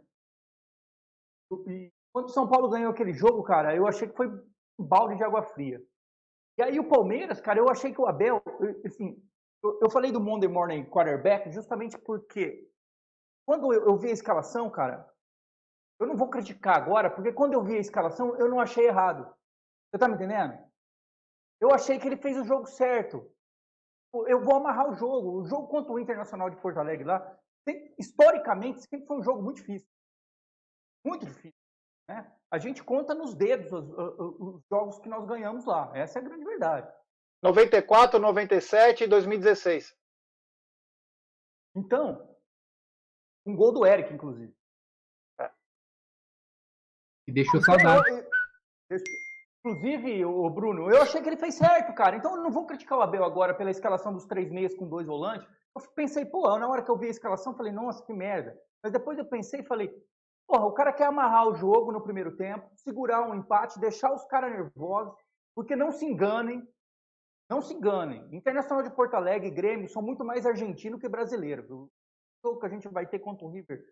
E quando o São Paulo ganhou aquele jogo, cara, eu achei que foi um balde de água fria. E aí o Palmeiras, cara, eu achei que o Abel, assim, eu, eu falei do Monday Morning Quarterback justamente porque quando eu, eu vi a escalação, cara, eu não vou criticar agora, porque quando eu vi a escalação, eu não achei errado. Você tá me entendendo? Eu achei que ele fez o jogo certo. Eu vou amarrar o jogo. O jogo contra o Internacional de Porto Alegre lá, historicamente, sempre foi um jogo muito difícil. Muito difícil. Né? A gente conta nos dedos os, os, jogos que nós ganhamos lá. Essa é a grande verdade. 94, 97 e 2016. Então, um gol do Eric, inclusive. É. E deixou saudade. Inclusive, o Bruno, eu achei que ele fez certo, cara. Então eu não vou criticar o Abel agora pela escalação dos três meias com dois volantes. Eu pensei, pô, na hora que eu vi a escalação, falei, nossa, que merda. Mas depois eu pensei e falei, porra, o cara quer amarrar o jogo no primeiro tempo, segurar um empate, deixar os caras nervosos, porque não se enganem, não se enganem. Internacional de Porto Alegre e Grêmio são muito mais argentino que brasileiro. O jogo que a gente vai ter contra o River,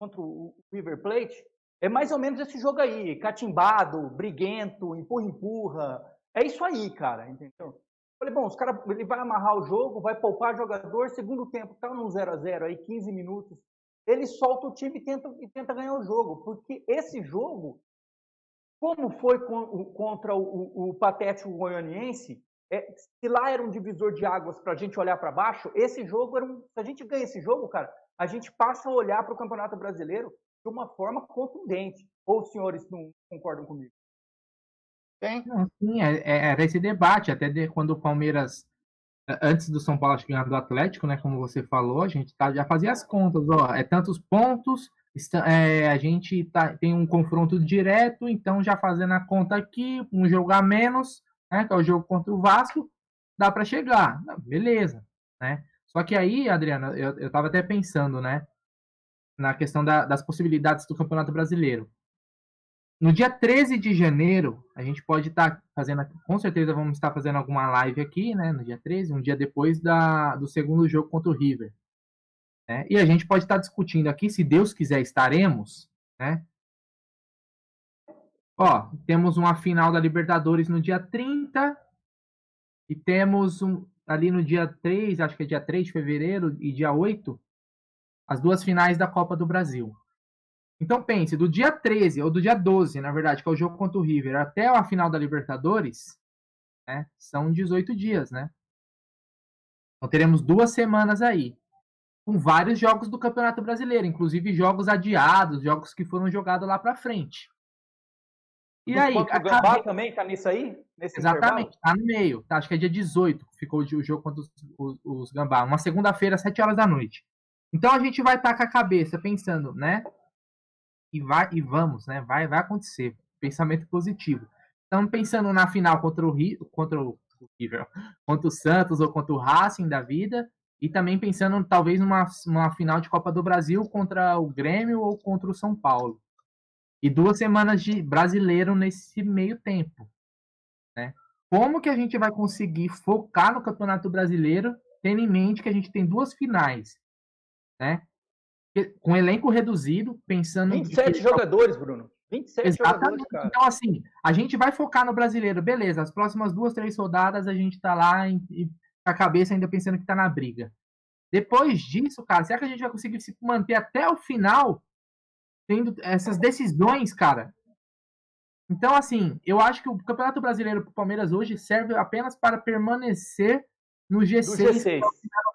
contra o River Plate, é mais ou menos esse jogo aí, catimbado, briguento, empurra-empurra. É isso aí, cara, entendeu? Falei, bom, os caras, ele vai amarrar o jogo, vai poupar jogador, segundo tempo, tá num 0 a 0 aí, 15 minutos. Ele solta o time e tenta, e tenta ganhar o jogo, porque esse jogo, como foi contra o, o, o Patético Goianiense, é, se lá era um divisor de águas para a gente olhar para baixo, esse jogo era um. Se a gente ganha esse jogo, cara, a gente passa a olhar para o Campeonato Brasileiro de uma forma contundente. Ou os senhores não concordam comigo? Sim, é, é, era esse debate, até de, quando o Palmeiras, antes do São Paulo ganhar do Atlético, né, como você falou, a gente tá, já fazia as contas, ó, é tantos pontos, está, é, a gente tá, tem um confronto direto, então já fazendo a conta aqui, um jogo a menos, né, que é o jogo contra o Vasco, dá para chegar, beleza, né? Só que aí, Adriana, eu, eu tava até pensando, né, na questão da, das possibilidades do Campeonato Brasileiro. No dia 13 de janeiro, a gente pode estar tá fazendo, com certeza vamos estar fazendo alguma live aqui, né? No dia 13, um dia depois da, do segundo jogo contra o River. Né? E a gente pode estar tá discutindo aqui, se Deus quiser, estaremos, né? Ó, temos uma final da Libertadores no dia 30 e temos um, ali no dia 3, acho que é dia 3 de fevereiro e dia 8, as duas finais da Copa do Brasil. Então pense, do dia 13, ou do dia 12, na verdade, que é o jogo contra o River, até a final da Libertadores, né, são 18 dias, né? Então teremos duas semanas aí, com vários jogos do Campeonato Brasileiro, inclusive jogos adiados, jogos que foram jogados lá para frente. E aí, o Gambá também tá nisso aí? Exatamente, intervalo? tá no meio. Tá, acho que é dia 18 que ficou o jogo contra os, os, os Gambá. Uma segunda-feira, 7 horas da noite. Então a gente vai estar com a cabeça pensando, né? E vai e vamos, né? Vai, vai acontecer. Pensamento positivo. Estamos pensando na final contra o Rio, contra o River, contra o Santos ou contra o Racing da vida. E também pensando talvez numa, numa final de Copa do Brasil contra o Grêmio ou contra o São Paulo. E duas semanas de brasileiro nesse meio tempo. Né? Como que a gente vai conseguir focar no Campeonato Brasileiro, tendo em mente que a gente tem duas finais né? Com elenco reduzido, pensando 27 que... jogadores, Bruno. 27 Exatamente. jogadores, cara. Então, assim, a gente vai focar no brasileiro, beleza. As próximas duas, três rodadas a gente tá lá em, em, com a cabeça ainda pensando que tá na briga. Depois disso, cara, será que a gente vai conseguir se manter até o final tendo essas decisões, cara? Então, assim, eu acho que o Campeonato Brasileiro pro Palmeiras hoje serve apenas para permanecer no G6, G6.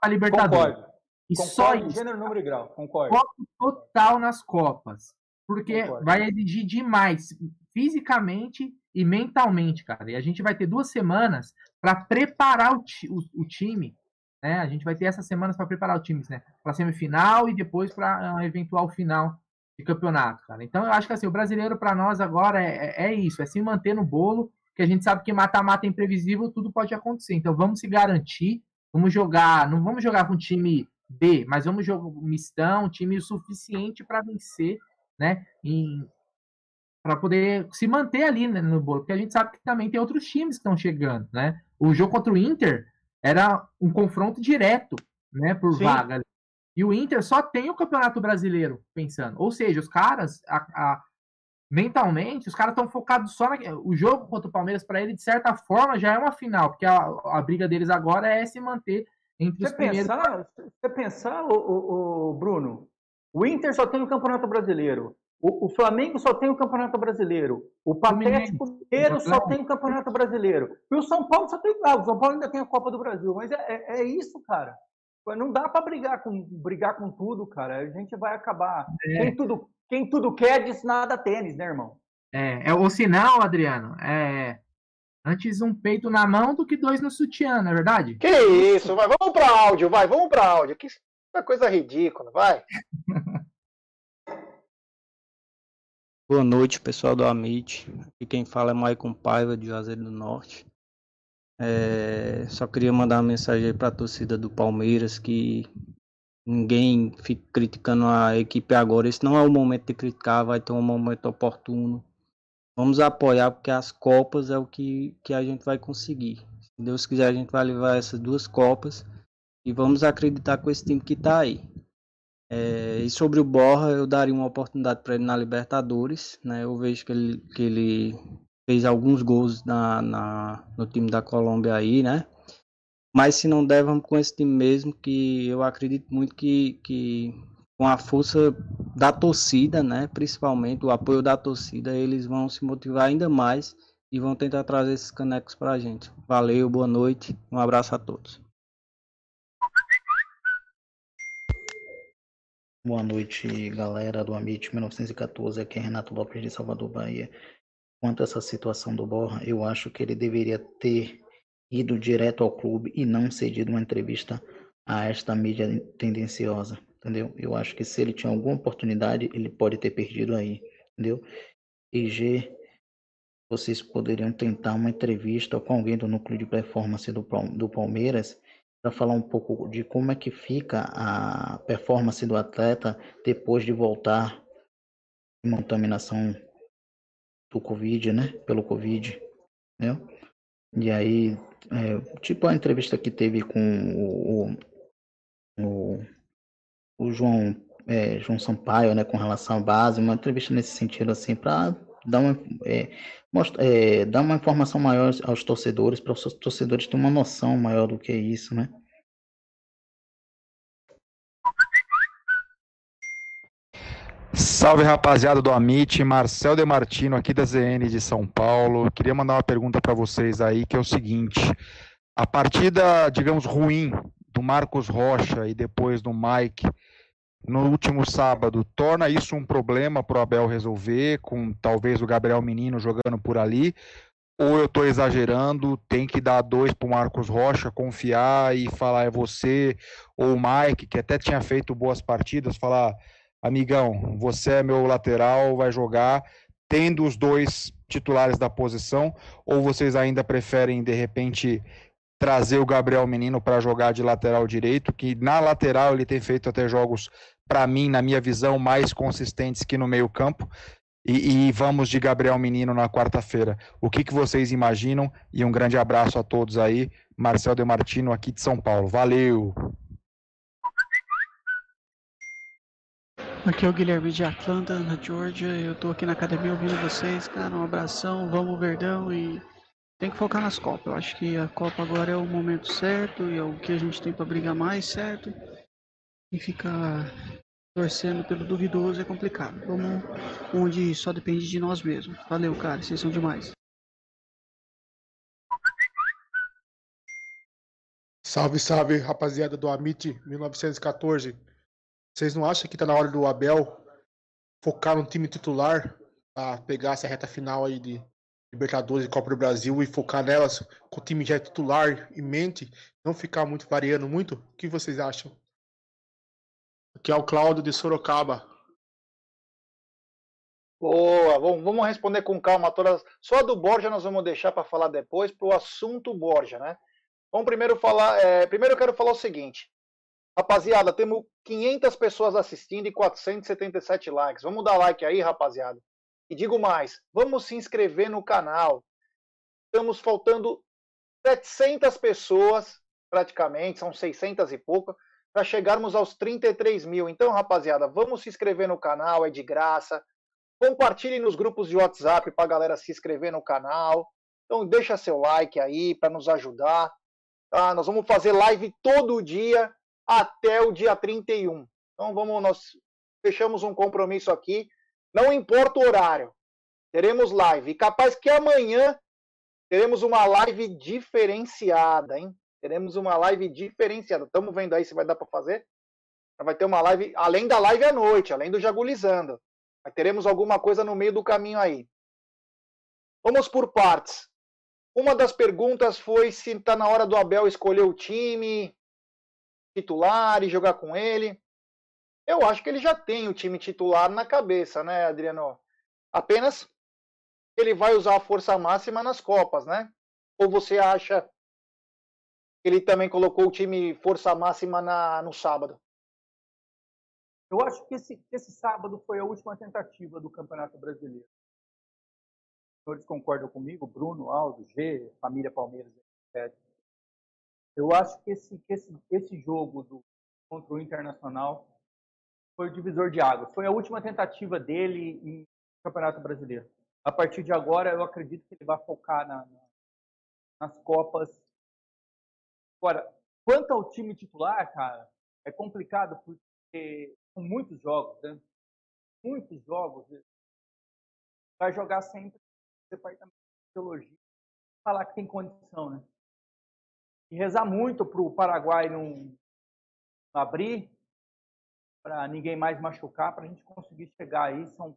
a Libertadores. Concordo. E concordo, só isso. Gênero, número e grau, concordo. Foco total nas Copas. Porque concordo. vai exigir demais, fisicamente e mentalmente, cara. E a gente vai ter duas semanas para preparar o, o, o, time. Né? A gente vai ter essas semanas para preparar o time, né? Para semifinal e depois para uma eventual final de campeonato, cara. Então eu acho que assim, o brasileiro para nós agora é, é, é, isso, é se manter no bolo, que a gente sabe que mata-mata é imprevisível, tudo pode acontecer. Então vamos se garantir, vamos jogar, não vamos jogar com um time B, mas vamos jogar um mistão, time o suficiente para vencer, né? Para poder se manter ali né, no bolo, porque a gente sabe que também tem outros times que estão chegando, né? O jogo contra o Inter era um confronto direto, né, por Sim. vaga. E o Inter só tem o Campeonato Brasileiro pensando. Ou seja, os caras, a, a, mentalmente, os caras estão focados só na. O jogo contra o Palmeiras, para ele, de certa forma, já é uma final, porque a, a briga deles agora é se manter entre você os primeiros. Pensar, você pensar, o, o, o, Bruno, o Inter só tem o Campeonato Brasileiro. O, o Flamengo só tem o Campeonato Brasileiro. O Patético inteiro só tem o Campeonato Brasileiro. E o São Paulo só tem. Ah, o São Paulo ainda tem a Copa do Brasil. Mas é, é, é isso, cara. Não dá para brigar com, brigar com tudo, cara. A gente vai acabar. É. Quem, tudo, quem tudo quer diz nada tênis, né, irmão? É, é o sinal, Adriano. É, Antes um peito na mão do que dois no sutiã, não é verdade? Que isso, vai, vamos para áudio, vai, vamos para áudio. Que coisa ridícula, vai. Boa noite, pessoal do Amit. Aqui quem fala é Maicon Paiva, de Juazeiro do Norte. É, só queria mandar uma mensagem aí para a torcida do Palmeiras que ninguém fique criticando a equipe agora. Esse não é o momento de criticar, vai ter um momento oportuno Vamos apoiar porque as Copas é o que, que a gente vai conseguir. Se Deus quiser, a gente vai levar essas duas Copas e vamos acreditar com esse time que está aí. É, e sobre o Borra, eu daria uma oportunidade para ele na Libertadores. Né? Eu vejo que ele, que ele fez alguns gols na, na, no time da Colômbia aí, né? Mas se não der, vamos com esse time mesmo, que eu acredito muito que, que com a força da torcida, né, principalmente o apoio da torcida, eles vão se motivar ainda mais e vão tentar trazer esses canecos para a gente. Valeu, boa noite, um abraço a todos. Boa noite, galera do Amit 1914. Aqui é Renato Lopes de Salvador, Bahia. Quanto a essa situação do Borra, eu acho que ele deveria ter ido direto ao clube e não cedido uma entrevista a esta mídia tendenciosa entendeu? Eu acho que se ele tinha alguma oportunidade, ele pode ter perdido aí, entendeu? E G, vocês poderiam tentar uma entrevista com alguém do núcleo de performance do, do Palmeiras para falar um pouco de como é que fica a performance do atleta depois de voltar de uma contaminação do Covid, né? Pelo Covid, né? E aí, é, tipo a entrevista que teve com o, o, o João, é, João Sampaio, né, com relação à base, uma entrevista nesse sentido, assim, para dar uma, é, mostra, é, dar uma informação maior aos torcedores, para os torcedores terem uma noção maior do que isso, né? Salve rapaziada do Amit, Marcel Demartino aqui da ZN de São Paulo. Queria mandar uma pergunta para vocês aí, que é o seguinte: a partida, digamos, ruim do Marcos Rocha e depois do Mike no último sábado, torna isso um problema para o Abel resolver, com talvez o Gabriel Menino jogando por ali? Ou eu estou exagerando, tem que dar dois para o Marcos Rocha, confiar e falar é você, ou o Mike, que até tinha feito boas partidas, falar amigão, você é meu lateral, vai jogar, tendo os dois titulares da posição, ou vocês ainda preferem, de repente, trazer o Gabriel Menino para jogar de lateral direito, que na lateral ele tem feito até jogos, para mim, na minha visão, mais consistentes que no meio campo, e, e vamos de Gabriel Menino na quarta-feira. O que, que vocês imaginam? E um grande abraço a todos aí. Marcel Demartino, aqui de São Paulo. Valeu! Aqui é o Guilherme de Atlanta, na Georgia. Eu tô aqui na academia ouvindo vocês, cara. Um abração, vamos Verdão e tem que focar nas Copas. Eu acho que a Copa agora é o momento certo e é o que a gente tem para brigar mais, certo? E ficar torcendo pelo duvidoso é complicado. Vamos onde só depende de nós mesmos. Valeu, cara. Vocês são demais. Salve, salve, rapaziada do Amit 1914. Vocês não acham que tá na hora do Abel focar no time titular para pegar essa reta final aí de Libertadores e Copa do Brasil e focar nelas com o time já titular em mente, não ficar muito variando muito? O que vocês acham? Aqui é o Cláudio de Sorocaba. Boa, vamos responder com calma todas. Só do Borja nós vamos deixar para falar depois para o assunto Borja, né? Vamos primeiro falar. É, primeiro eu quero falar o seguinte. Rapaziada, temos 500 pessoas assistindo e 477 likes. Vamos dar like aí, rapaziada. E digo mais, vamos se inscrever no canal. Estamos faltando 700 pessoas, praticamente, são 600 e pouco, para chegarmos aos 33 mil. Então, rapaziada, vamos se inscrever no canal, é de graça. Compartilhe nos grupos de WhatsApp para a galera se inscrever no canal. Então, deixa seu like aí para nos ajudar. Tá? Nós vamos fazer live todo dia até o dia 31. Então vamos, nós fechamos um compromisso aqui. Não importa o horário, teremos live. E capaz que amanhã teremos uma live diferenciada, hein? Teremos uma live diferenciada. Estamos vendo aí se vai dar para fazer. Vai ter uma live, além da live à noite, além do Jagulizando. Mas teremos alguma coisa no meio do caminho aí. Vamos por partes. Uma das perguntas foi se está na hora do Abel escolher o time, titular e jogar com ele. Eu acho que ele já tem o time titular na cabeça, né, Adriano? Apenas ele vai usar a força máxima nas Copas, né? Ou você acha que ele também colocou o time força máxima na, no sábado? Eu acho que esse, esse sábado foi a última tentativa do Campeonato Brasileiro. Os senhores concordam comigo? Bruno, Aldo, G, família Palmeiras. Eu acho que esse, esse, esse jogo do, contra o Internacional foi o divisor de águas. Foi a última tentativa dele em Campeonato Brasileiro. A partir de agora, eu acredito que ele vai focar na, na, nas Copas. Agora, quanto ao time titular, cara, é complicado porque são muitos jogos, né? Muitos jogos. Vai jogar sempre no departamento de teologia. Falar que tem condição, né? e rezar muito para o Paraguai não, abrir, para ninguém mais machucar, para a gente conseguir chegar aí. São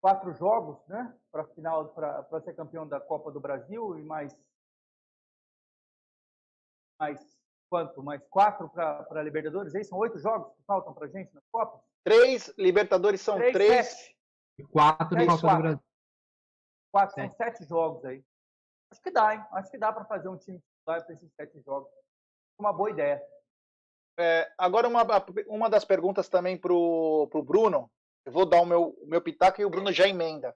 quatro jogos, né? Para final, para ser campeão da Copa do Brasil e mais mais quanto? Mais quatro para Libertadores? Aí são oito jogos que faltam para a gente na Copa? Três Libertadores são três. três. E quatro na Copa do Brasil. Quatro, são sete jogos aí. Acho que dá, hein? Acho que dá para fazer um time vai para esses sete jogos. Uma boa ideia. É, agora, uma, uma das perguntas também para o Bruno. Eu vou dar o meu, o meu pitaco e o Bruno já emenda.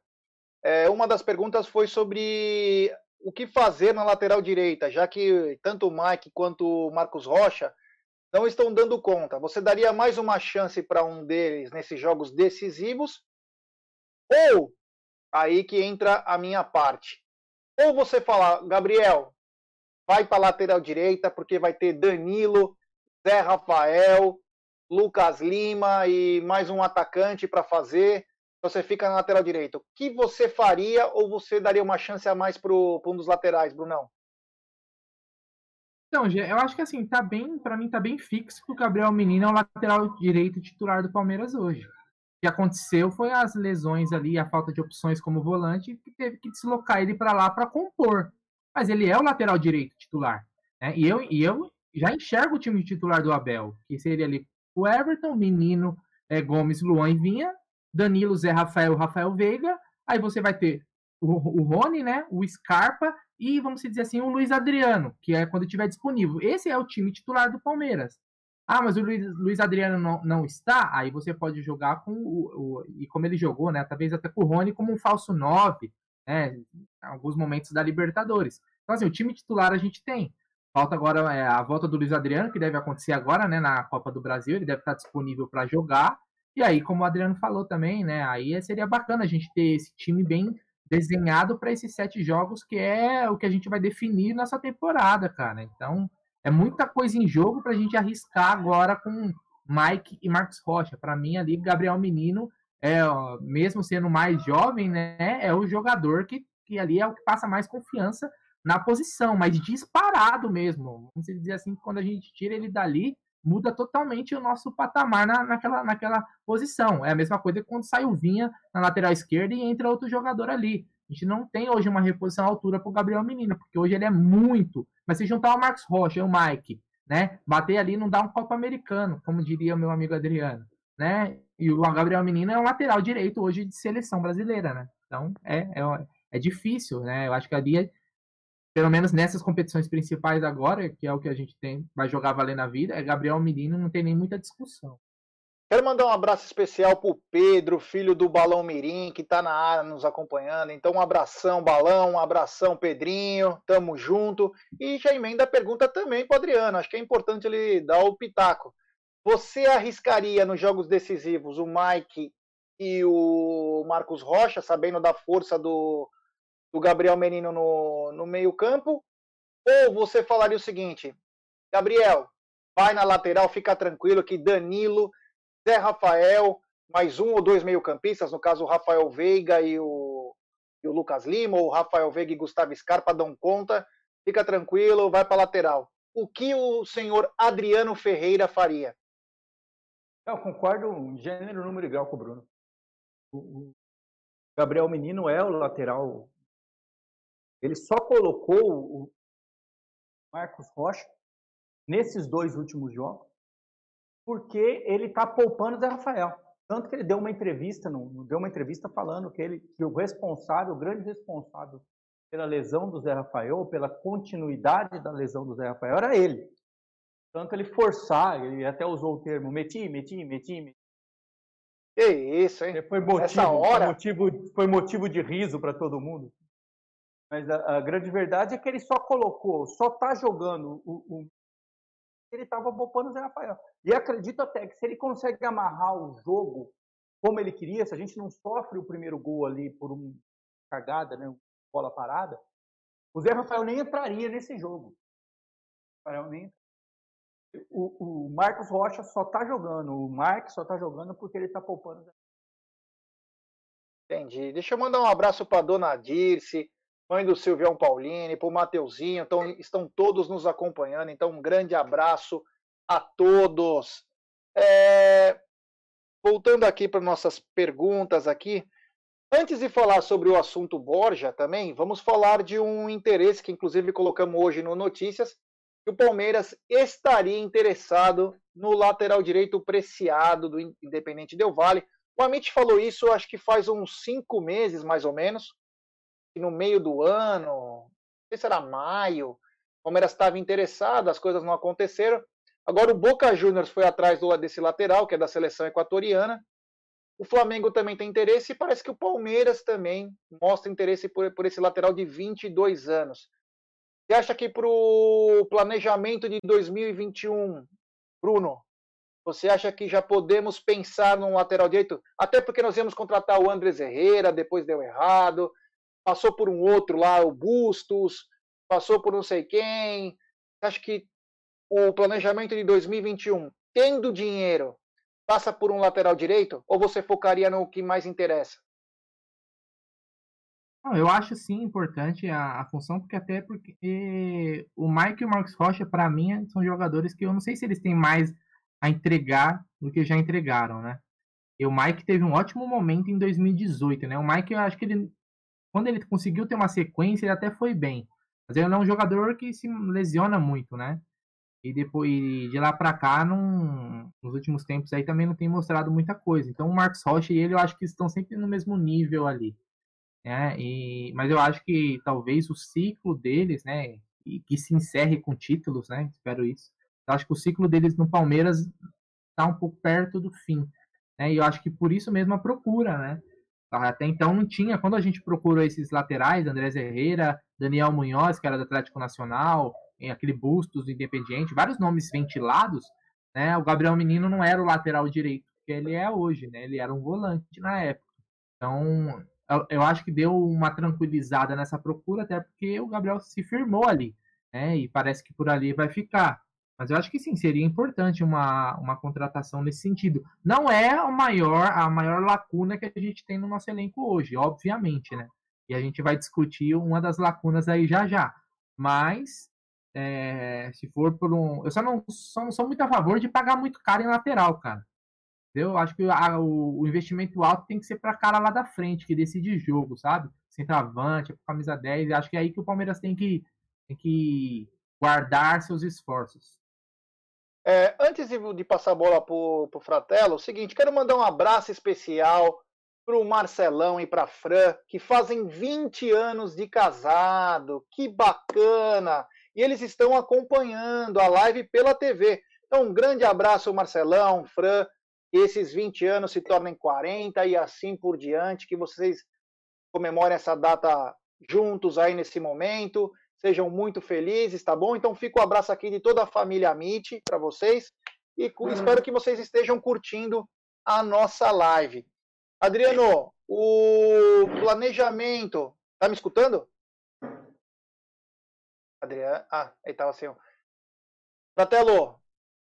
É, uma das perguntas foi sobre o que fazer na lateral direita, já que tanto o Mike quanto o Marcos Rocha não estão dando conta. Você daria mais uma chance para um deles nesses jogos decisivos? Ou aí que entra a minha parte. Ou você falar, Gabriel, vai para a lateral direita, porque vai ter Danilo, Zé Rafael, Lucas Lima e mais um atacante para fazer. Você fica na lateral direita. O que você faria ou você daria uma chance a mais para um dos laterais, Brunão? Então, eu acho que assim, tá bem, para mim tá bem fixo que o Gabriel Menino é o lateral direito titular do Palmeiras hoje. O que aconteceu foi as lesões ali, a falta de opções como volante, que teve que deslocar ele para lá para compor. Mas ele é o lateral direito titular. Né? E, eu, e eu já enxergo o time titular do Abel, que seria ali o Everton, Menino, é, Gomes, Luan e Vinha, Danilo, Zé Rafael, Rafael Veiga. Aí você vai ter o, o Rony, né? O Scarpa e, vamos dizer assim, o Luiz Adriano, que é quando estiver disponível. Esse é o time titular do Palmeiras. Ah, mas o Luiz, Luiz Adriano não, não, está, aí você pode jogar com o, o, E como ele jogou, né? Talvez até com o Rony como um falso 9, né? Em alguns momentos da Libertadores. Então, assim, o time titular a gente tem. Falta agora é, a volta do Luiz Adriano, que deve acontecer agora, né? Na Copa do Brasil, ele deve estar disponível para jogar. E aí, como o Adriano falou também, né? Aí seria bacana a gente ter esse time bem desenhado para esses sete jogos, que é o que a gente vai definir nessa temporada, cara. Então, é muita coisa em jogo para a gente arriscar agora com Mike e Marcos Rocha. Para mim, ali, Gabriel Menino, é, ó, mesmo sendo mais jovem, né, é o jogador que, que ali é o que passa mais confiança na posição, mas disparado mesmo. Vamos dizer assim, quando a gente tira ele dali, muda totalmente o nosso patamar na, naquela, naquela posição. É a mesma coisa que quando sai o Vinha na lateral esquerda e entra outro jogador ali. A gente não tem hoje uma reposição à altura para o Gabriel Menino, porque hoje ele é muito. Mas se juntar o Marcos Rocha e o Mike, né? Bater ali não dá um copo americano, como diria o meu amigo Adriano, né? E o Gabriel Menino é um lateral direito hoje de seleção brasileira, né? Então é, é, é difícil, né? Eu acho que ali é pelo menos nessas competições principais agora, que é o que a gente tem, vai jogar valer na vida, é Gabriel Menino, não tem nem muita discussão. Quero mandar um abraço especial pro Pedro, filho do Balão Mirim, que tá na área nos acompanhando. Então, um abração, Balão, um abração, Pedrinho, tamo junto. E já emenda a pergunta também pro Adriano, acho que é importante ele dar o pitaco. Você arriscaria nos jogos decisivos o Mike e o Marcos Rocha, sabendo da força do, do Gabriel Menino no, no meio-campo? Ou você falaria o seguinte: Gabriel, vai na lateral, fica tranquilo que Danilo, Zé Rafael, mais um ou dois meio-campistas, no caso o Rafael Veiga e o, e o Lucas Lima, ou Rafael Veiga e Gustavo Scarpa dão conta, fica tranquilo, vai para lateral. O que o senhor Adriano Ferreira faria? Eu concordo em gênero, número grau com o Bruno. O Gabriel Menino é o lateral ele só colocou o Marcos Rocha nesses dois últimos jogos porque ele está poupando o Zé Rafael. Tanto que ele deu uma entrevista, deu uma entrevista falando que ele que o responsável, o grande responsável pela lesão do Zé Rafael, pela continuidade da lesão do Zé Rafael, era ele. Tanto ele forçar, ele até usou o termo meti, meti, meti, meti. Que isso, hein? Foi motivo, Essa hora... foi motivo, foi motivo de riso para todo mundo. Mas a, a, grande verdade é que ele só colocou, só está jogando o, o ele estava poupando o Zé Rafael. E acredito até que se ele consegue amarrar o jogo como ele queria, se a gente não sofre o primeiro gol ali por uma cagada, né, bola parada, o Zé Rafael nem entraria nesse jogo. O, o Marcos Rocha só está jogando, o Marcos só está jogando porque ele está poupando Entendi. Deixa eu mandar um abraço para dona Dirce, mãe do Silvião Paulini, para o Mateuzinho, então, estão todos nos acompanhando, então um grande abraço a todos. É... Voltando aqui para nossas perguntas aqui, antes de falar sobre o assunto Borja também, vamos falar de um interesse que inclusive colocamos hoje no Notícias, que o Palmeiras estaria interessado no lateral direito preciado do Independente Del Vale. O Amit falou isso, acho que faz uns cinco meses, mais ou menos, no meio do ano, não sei se era maio, O Palmeiras estava interessado, as coisas não aconteceram. Agora o Boca Juniors foi atrás do, desse lateral, que é da seleção equatoriana. O Flamengo também tem interesse e parece que o Palmeiras também mostra interesse por, por esse lateral de 22 anos. Você acha que para o planejamento de 2021, Bruno, você acha que já podemos pensar num lateral direito? Até porque nós íamos contratar o Andres Herrera, depois deu errado, passou por um outro lá, o Bustos, passou por não sei quem. Acha que o planejamento de 2021, tendo dinheiro, passa por um lateral direito? Ou você focaria no que mais interessa? Eu acho sim importante a, a, função, porque até porque o Mike e o Marcos Rocha, para mim, são jogadores que eu não sei se eles têm mais a entregar do que já entregaram, né? E o Mike teve um ótimo momento em 2018, né? O Mike, eu acho que ele, quando ele conseguiu ter uma sequência, ele até foi bem. Mas ele é um jogador que se lesiona muito, né? E depois de lá para cá, num, nos últimos tempos aí também não tem mostrado muita coisa. Então o Marcos Rocha e ele eu acho que estão sempre no mesmo nível ali. Né? E, mas eu acho que talvez o ciclo deles, né, e que se encerre com títulos, né, espero isso. Eu acho que o ciclo deles no Palmeiras está um pouco perto do fim, né, e eu acho que por isso mesmo a procura, né. Até então não tinha, quando a gente procurou esses laterais, Andrés Herrera, Daniel Munhoz, que era do Atlético Nacional, aquele Bustos do Independiente, vários nomes ventilados, né, o Gabriel Menino não era o lateral direito que ele é hoje, né, ele era um volante na época. Então, eu acho que deu uma tranquilizada nessa procura, até porque o Gabriel se firmou ali, né? E parece que por ali vai ficar. Mas eu acho que sim, seria importante uma, uma contratação nesse sentido. Não é a maior, a maior lacuna que a gente tem no nosso elenco hoje, obviamente, né? E a gente vai discutir uma das lacunas aí já já. Mas, é, se for por um. Eu só não, só não sou muito a favor de pagar muito caro em lateral, cara. Eu acho que a, o, o, investimento alto tem que ser para cara lá da frente, que decide jogo, sabe? Centroavante, camisa 10. Acho que é aí que o Palmeiras tem que, tem que guardar seus esforços. É, antes de, de, passar a bola para o Fratello, é o seguinte, quero mandar um abraço especial para o Marcelão e para a Fran, que fazem 20 anos de casado. Que bacana! E eles estão acompanhando a live pela TV. Então, um grande abraço, Marcelão, Fran que esses 20 anos se tornem 40 e assim por diante, que vocês comemorem essa data juntos aí nesse momento, sejam muito felizes, tá bom? Então fica o um abraço aqui de toda a família Amit para vocês e uhum. espero que vocês estejam curtindo a nossa live. Adriano, o planejamento, tá me escutando? Adriano, ah, aí tava assim. Fratelo,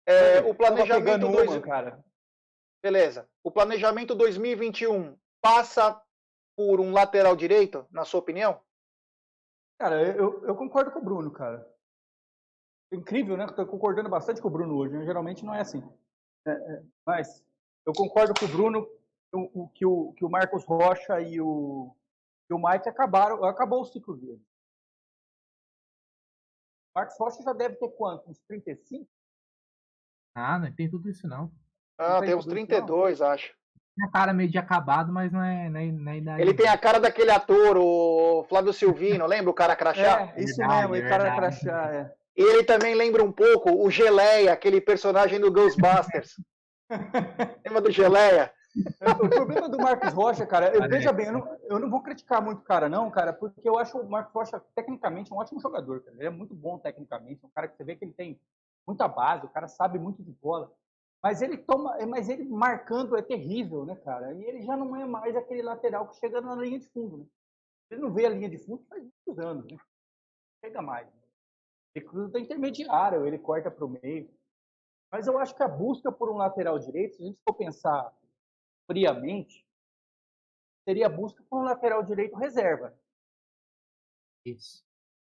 é, o planejamento dois... uma, cara. Beleza. O planejamento 2021 passa por um lateral direito, na sua opinião? Cara, eu, eu concordo com o Bruno, cara. Incrível, né? Estou concordando bastante com o Bruno hoje. Né? Geralmente não é assim. É, é, mas eu concordo com o Bruno o, o, que, o, que o Marcos Rocha e o, e o Mike acabaram, acabou o ciclo dele. O Marcos Rocha já deve ter quanto? Uns 35? Ah, não tem tudo isso não. Ah, tem uns 32, não. acho. Tem a cara meio de acabado, mas não é, não é, não é idade. Ele tem a cara daquele ator, o Flávio Silvino, lembra o cara crachá? É, isso verdade, mesmo, o cara crachá, é. E ele também lembra um pouco o Geleia, aquele personagem do Ghostbusters. lembra do Geleia? O problema do Marcos Rocha, cara, eu, veja bem, eu não, eu não vou criticar muito o cara, não, cara, porque eu acho o Marcos Rocha, tecnicamente, um ótimo jogador, cara. Ele é muito bom tecnicamente, um cara que você vê que ele tem muita base, o cara sabe muito de bola. Mas ele toma, mas ele marcando é terrível, né, cara? E ele já não é mais aquele lateral que chega na linha de fundo, né? Ele não vê a linha de fundo faz muitos anos, né? Chega mais. Né? Ele cruza da intermediária, ele corta para o meio. Mas eu acho que a busca por um lateral direito, se a gente for pensar friamente, seria a busca por um lateral direito reserva. Isso.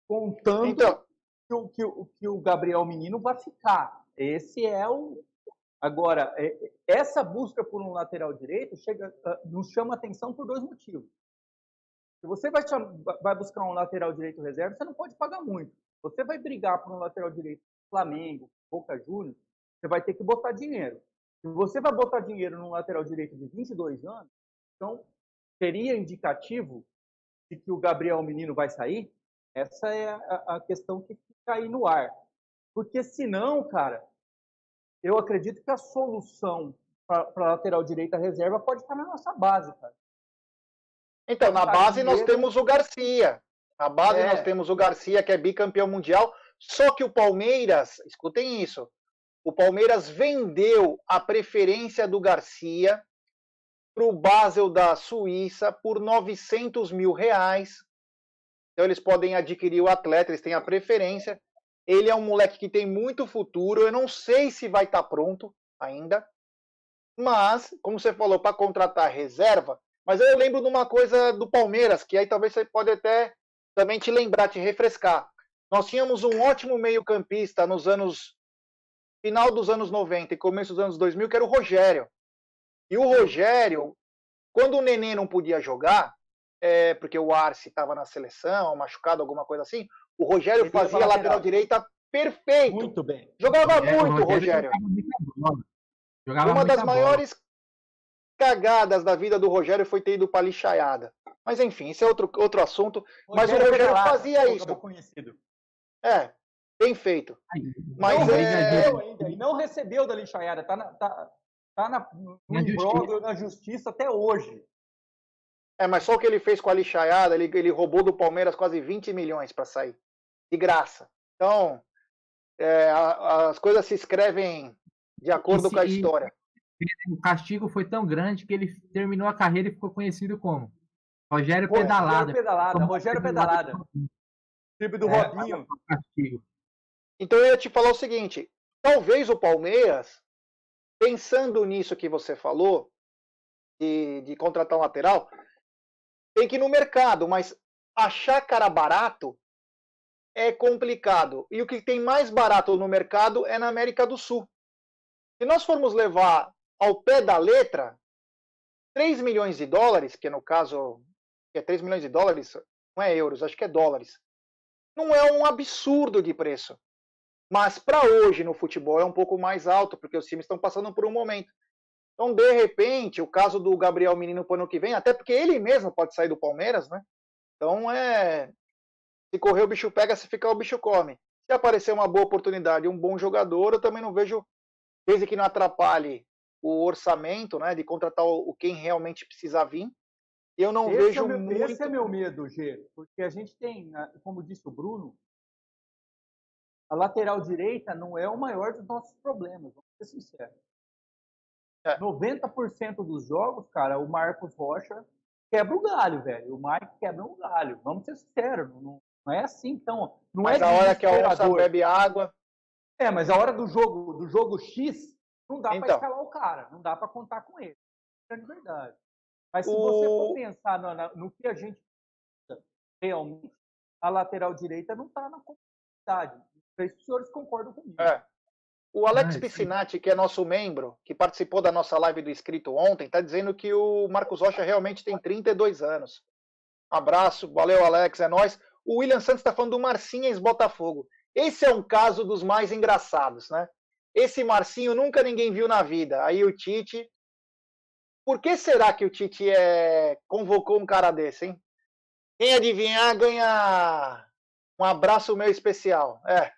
Contando então... que, o, que, o, que o Gabriel Menino vai ficar. Esse é o, Agora, é, essa busca por um lateral direito chega, ah, nos chama atenção por dois motivos. Se você vai, vai buscar um lateral direito reserva, você não pode pagar muito. Você vai brigar por um lateral direito Flamengo, Boca Juniors, você vai ter que botar dinheiro. Se você vai botar dinheiro num lateral direito de 22 anos, então seria indicativo de que o Gabriel Menino vai sair? Essa é a, a questão que fica aí no ar. Porque senão, cara, eu acredito que a solução para a lateral direita reserva pode estar na nossa base, cara. Então, na base nós temos o Garcia. Na base É. nós temos o Garcia, que é bicampeão mundial. Só que o Palmeiras, escutem isso, o Palmeiras vendeu a preferência do Garcia para o Basel da Suíça por 900 mil reais. Então eles podem adquirir o atleta, eles têm a preferência. Ele é um moleque que tem muito futuro. Eu não sei se vai estar pronto ainda. Mas, como você falou, para contratar reserva. Mas eu lembro de uma coisa do Palmeiras, que aí talvez você pode até também te lembrar, te refrescar. Nós tínhamos um ótimo meio-campista nos anos. final dos anos 90 e começo dos anos 2000, que era o Rogério. E o Rogério, quando o Nenê não podia jogar, é, porque o Arce estava na seleção, machucado, alguma coisa assim, o Rogério fazia a lateral direita perfeito. Muito bem. Jogava muito, o Rogério Rogério. jogava bola. Uma das bola. maiores cagadas da vida do Rogério foi ter ido para lixaiada. Mas enfim, isso é outro, outro assunto. Mas o Rogério fazia isso. conhecido. É, bem feito. Mas não é, recebeu ainda, e não recebeu da lixaiada. Tá, na, tá, tá na, no Na imbróglio, na justiça até hoje. é, mas só o que ele fez com a lixaiada, ele, ele roubou do Palmeiras quase 20 milhões para sair. De graça. Então, é, a- as coisas se escrevem de acordo se- com a história. O castigo foi tão grande que ele terminou a carreira e ficou conhecido como Rogério Pô, Pedalada. Rogério Pedalada, Rogério pedalada. Time do É, Robinho. Castigo. Então eu ia te falar o seguinte: talvez o Palmeiras, pensando nisso que você falou, de, de contratar um lateral, tem que ir no mercado, mas achar cara barato é complicado. E o que tem mais barato no mercado é na América do Sul. Se nós formos levar ao pé da letra, 3 milhões de dólares, que no caso é 3 milhões de dólares, não é euros, acho que é dólares. Não é um absurdo de preço. Mas para hoje no futebol é um pouco mais alto, porque os times estão passando por um momento. Então, de repente, o caso do Gabriel Menino para o ano que vem, até porque ele mesmo pode sair do Palmeiras, né? Então é. Se correr o bicho pega, se ficar o bicho come. Se aparecer uma boa oportunidade, um bom jogador, eu também não vejo, desde que não atrapalhe o orçamento, né? De contratar o, quem realmente precisa vir. Eu não esse vejo é meu, muito. Esse é meu medo, G. Porque a gente tem, né, como disse o Bruno, a lateral direita não é o maior dos nossos problemas, vamos ser sinceros. É. 90% dos jogos, cara, o Marcos Rocha quebra o galho, velho. O Mike quebra o galho. Vamos ser sinceros. Não, não é assim, então. Não Mas é a hora que a onça desesperador. bebe água. É, mas a hora do jogo, do jogo X, não dá para Então. escalar o cara, não dá para contar com ele. É de verdade. Mas se O- você for pensar no, no que a gente precisa realmente, a lateral direita não está na competitividade. Não sei se os senhores concordam comigo. É. O Alex Ah. Piscinati, que é nosso membro, que participou da nossa live do inscrito ontem, está dizendo que o Marcos Rocha realmente tem 32 anos. Um abraço, valeu Alex, é nóis. O William Santos está falando do Marcinho ex-Botafogo. Esse é um caso dos mais engraçados, né? Esse Marcinho nunca ninguém viu na vida. Aí o Tite. Por que será que o Tite é... convocou um cara desse, hein? Quem adivinhar ganha um abraço meu especial. É.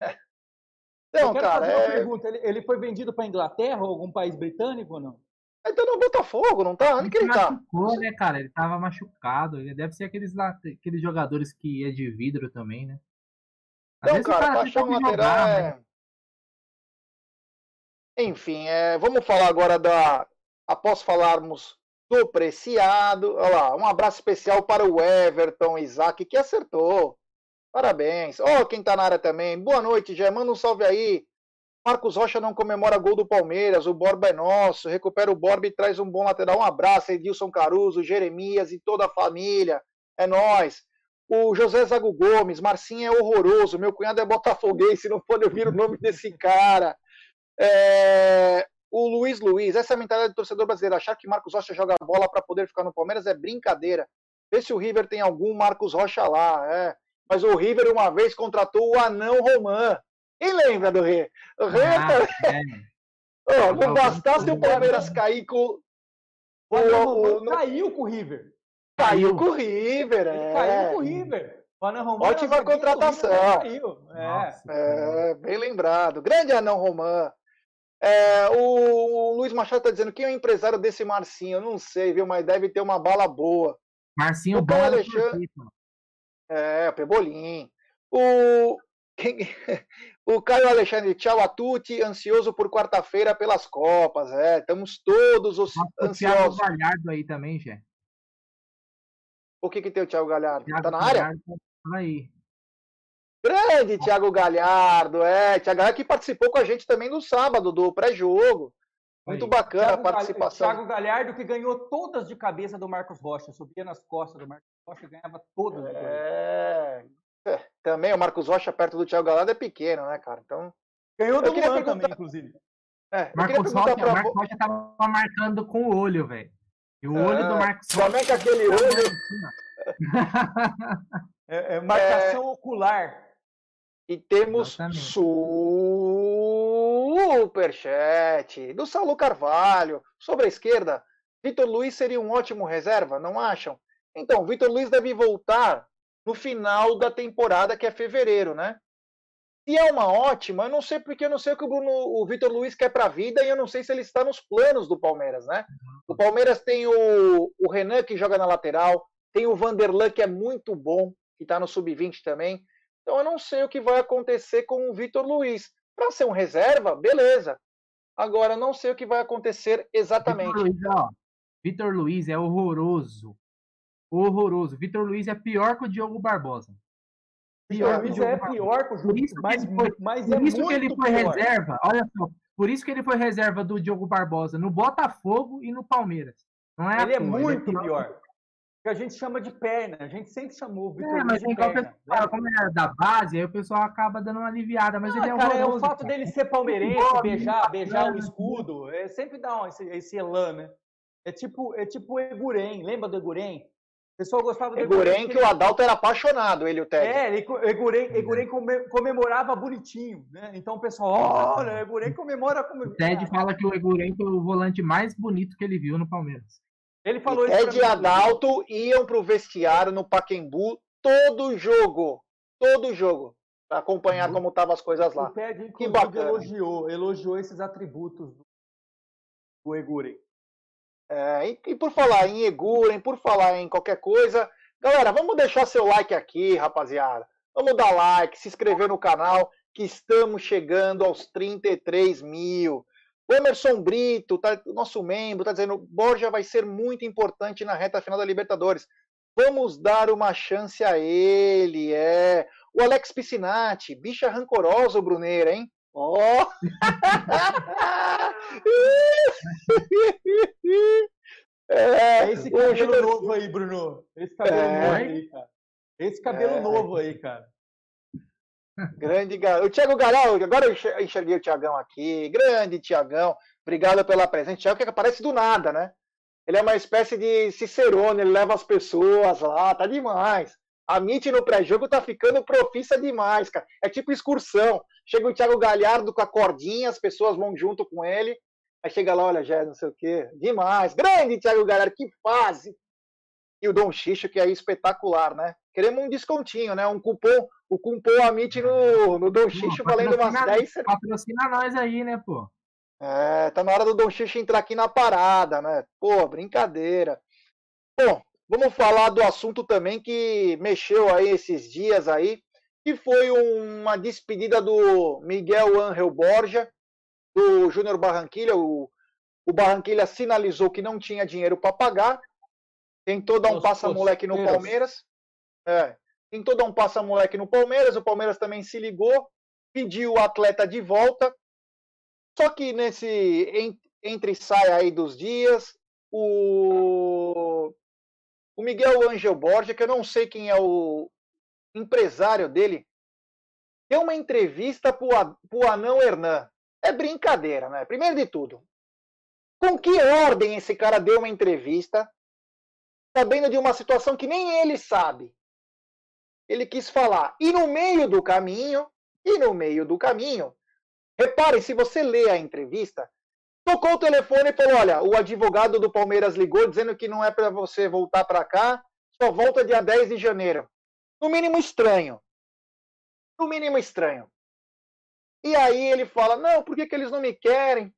Eu Então, quero cara, fazer uma é... pergunta. Ele, ele foi vendido para Inglaterra ou algum país britânico ou não? Ele tá no Botafogo, não tá? Onde que ele tá? Machucou, né, cara? Ele tava machucado. Ele deve ser aqueles, aqueles jogadores que é de vidro também, né? Às Então, cara, cara pra tem achar um lateral é... né? Enfim, é, vamos falar agora da. Após falarmos do Preciado. Olha lá, um abraço especial para o Everton Isaac, que acertou. Parabéns. Ó, quem tá na área também. Boa noite, já manda um salve aí. Marcos Rocha não comemora gol do Palmeiras, o Borba é nosso. Recupera o Borba e traz um bom lateral. Um abraço, Edilson Caruso, Jeremias e toda a família. É nós. O José Zago Gomes, Marcinho é horroroso. Meu cunhado é botafoguense, não pode ouvir o nome desse cara. É, o Luiz Luiz, essa é a mentalidade do torcedor brasileiro. Achar que Marcos Rocha joga bola para poder ficar no Palmeiras é brincadeira. Vê se o River tem algum Marcos Rocha lá. É. Mas o River uma vez contratou o Anão Roman. Quem lembra do River? O River Ah, também- Ó, não bastasse o Palmeiras cair com. O o- o- caiu com o River. Caiu com o River, é. caiu com o River. O Anão Romano Ótima é contratação. É. É, bem lembrado. Grande anão Romã. É, o, o Luiz Machado está dizendo quem é o empresário desse Marcinho? Eu não sei, viu? Mas deve ter uma bala boa. Marcinho O é Alexandre-. É, Pebolim. O, quem- o Caio Alexandre, tchau a tutti, ansioso por quarta-feira pelas Copas. É, estamos todos os O Thiago ansiosos. Galhardo aí também, Jé. O que, que tem o Thiago Galhardo? Thiago Tá na área? Tá aí. Grande Thiago Galhardo, é. Thiago Galhardo que participou com a gente também no sábado, do pré-jogo. Muito Aí. bacana Thiago a participação. Thiago Galhardo que ganhou todas de cabeça do Marcos Rocha. Subia nas costas do Marcos Rocha e ganhava todas. de cabeça. É, é, também o Marcos Rocha perto do Thiago Galhardo é pequeno, né, cara? Então. Ganhou do Luan perguntar- também, inclusive. É, Marcos Rocha, pra Marcos Rocha tava marcando com o olho, velho. E o olho do É, Marcos Também com aquele Rocha. olho. É, é marcação ocular. E temos superchat do Saulo Carvalho. Sobre a esquerda, Vitor Luiz seria um ótimo reserva, não acham? Então, Vitor Luiz deve voltar no final da temporada, que é fevereiro, né? Se é uma ótima, eu não sei porque eu não sei o que o, Bruno, o Vitor Luiz quer para a vida e eu não sei se ele está nos planos do Palmeiras, né? O Palmeiras tem o, o Renan que joga na lateral, tem o Vanderlan que é muito bom, que está no sub-20 também. Então eu não sei o que vai acontecer com o Vitor Luiz. Para ser um reserva, beleza. Agora eu não sei o que vai acontecer exatamente. Vitor Luiz, ó. Vitor Luiz é horroroso. Horroroso. Vitor Luiz é pior que o Diogo Barbosa. Que o Luiz é Barbosa. pior que o Por Diogo, isso que mas, ele foi, mas por é isso que ele foi pior. reserva. Olha só. Por isso que ele foi reserva do Diogo Barbosa no Botafogo e no Palmeiras. Não é Ele é toa, muito pior. pior. Que a gente chama de perna. A gente sempre chamou o Vitor É, Luiz mas de então perna. pessoal fala, como ele é da base, aí o pessoal acaba dando uma aliviada, mas Ah, ele é cara, é o horroroso. fato cara. dele ser palmeirense, Futebol, beijar, beijar o escudo, é, sempre dá um, esse, esse elan, né? É tipo, é tipo o Eguren, lembra do Eguren? O pessoal gostava do Eguren que o Adalto era apaixonado, ele e o Ted. É, ele, Eguren, Eguren come- comemorava bonitinho, né? Então o pessoal, olha, Eguren comemora como... O Ted fala que o Eguren foi o volante mais bonito que ele viu no Palmeiras. Ele falou E isso Ted e. Adalto iam pro vestiário no Paquembu todo jogo. Todo jogo. Pra acompanhar como estavam as coisas lá. O Ted, Que bacana. elogiou, elogiou esses atributos do, do Eguren. É, e, e por falar em Eguren, por falar em qualquer coisa, galera, vamos deixar seu like aqui, rapaziada. Vamos dar like, se inscrever no canal, que estamos chegando aos 33 mil. O Emerson Brito, tá, nosso membro, tá dizendo Borja vai ser muito importante na reta final da Libertadores. Vamos dar uma chance a ele, é. O Alex Piscinati, bicha rancorosa, o Bruneira, hein? Ó! É esse o cabelo Júnior- novo aí, Bruno. Esse cabelo É. novo aí, cara. Esse cabelo É. novo aí, cara. Grande. O Thiago Garal, agora eu enxer- enxerguei o Tiagão aqui. Grande Tiagão. Obrigado pela presença. Thiago que aparece do nada, né? Ele é uma espécie de Cicerone, ele leva as pessoas lá, tá demais. A Mitch no pré-jogo tá ficando profissa demais, cara. É tipo excursão. Chega o Thiago Galhardo com a cordinha, as pessoas vão junto com ele. Aí chega lá, olha, já não sei o quê. Demais. Grande Thiago Galhardo, que fase. E o Dom Xixo, que é espetacular, né? Queremos um descontinho, né? Um cupom, o cupom Amit no, no Dom Xixo valendo umas Patrocina- 10 Patrocina nós aí, né, pô? é, tá na hora do Dom Xixi entrar aqui na parada, né? Pô, brincadeira. Bom, vamos falar do assunto também que mexeu aí esses dias aí, que foi uma despedida do Miguel Ángel Borja, do Júnior Barranquilha. O, o Barranquilha sinalizou que não tinha dinheiro para pagar, tentou dar um passa-moleque no. Palmeiras. É, tentou dar um passa-moleque no Palmeiras, o Palmeiras também se ligou, pediu o atleta de volta, só que nesse en- entre e sai aí dos dias, o, o Miguel Angel Borja, que eu não sei quem é o empresário dele, deu uma entrevista para o Anão Hernan. É brincadeira, né? Primeiro de tudo, com que ordem esse cara deu uma entrevista, sabendo de uma situação que nem ele sabe? Ele quis falar. E no meio do caminho, e no meio do caminho, Repare, se você lê a entrevista, tocou o telefone e falou: olha, o advogado do Palmeiras ligou dizendo que não é para você voltar para cá, só volta dia 10 de janeiro. No mínimo estranho. No mínimo estranho. E aí ele fala: Não, por que, que eles não me querem?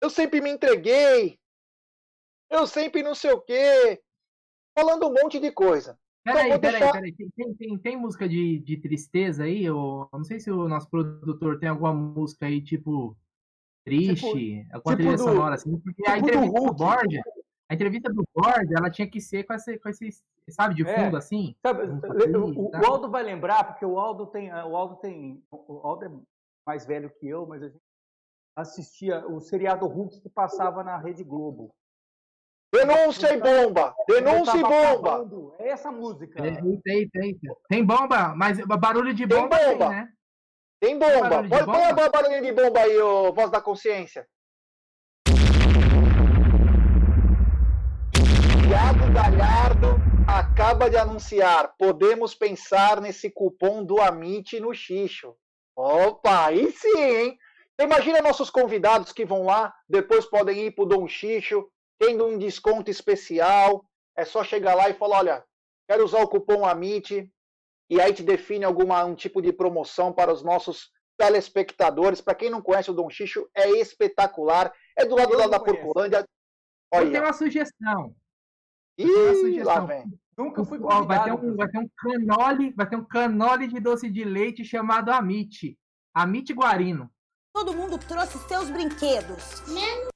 Eu sempre me entreguei. Eu sempre não sei o quê. Falando um monte de coisa. Peraí, peraí, deixar... peraí. Tem, tem, tem, música de, de tristeza aí? Eu não sei se o nosso produtor tem alguma música aí, tipo, triste, tipo, alguma tipo trilha do, sonora, assim, porque tipo a entrevista do, do Borja, a entrevista do Borja, ela tinha que ser com esse, com esse sabe, de fundo, é, assim. Sabe, o, o, Aldo vai lembrar, porque o Aldo tem, o Aldo tem, o Aldo é mais velho que eu, mas a gente assistia o seriado Hulk que passava na Rede Globo. Denúncia e bomba! Denúncia e bomba! É essa música. Tem, tem, tem. Tem bomba, mas barulho de bomba tem, bomba. Tem, né? Tem bomba. Põe, põe a barulho de bomba aí, ô, voz da consciência. Thiago Galhardo acaba de anunciar. Podemos pensar nesse cupom do Amit no Xixo. Opa, aí sim, hein? Imagina nossos convidados que vão lá, depois podem ir pro Dom Xixo, tendo um desconto especial. É só chegar lá e falar: olha, quero usar o cupom AMIT, e aí te define alguma um tipo de promoção para os nossos telespectadores. Para quem não conhece o Dom Xixo, é espetacular. É do lado da Porcolândia. Olha. Eu tenho uma sugestão. Ih, lá vem. Nunca fui convidado. Vai ter, um, vai ter um canole, vai ter um canole de doce de leite chamado Amit. Amit Guarino. Todo mundo trouxe seus brinquedos. Menos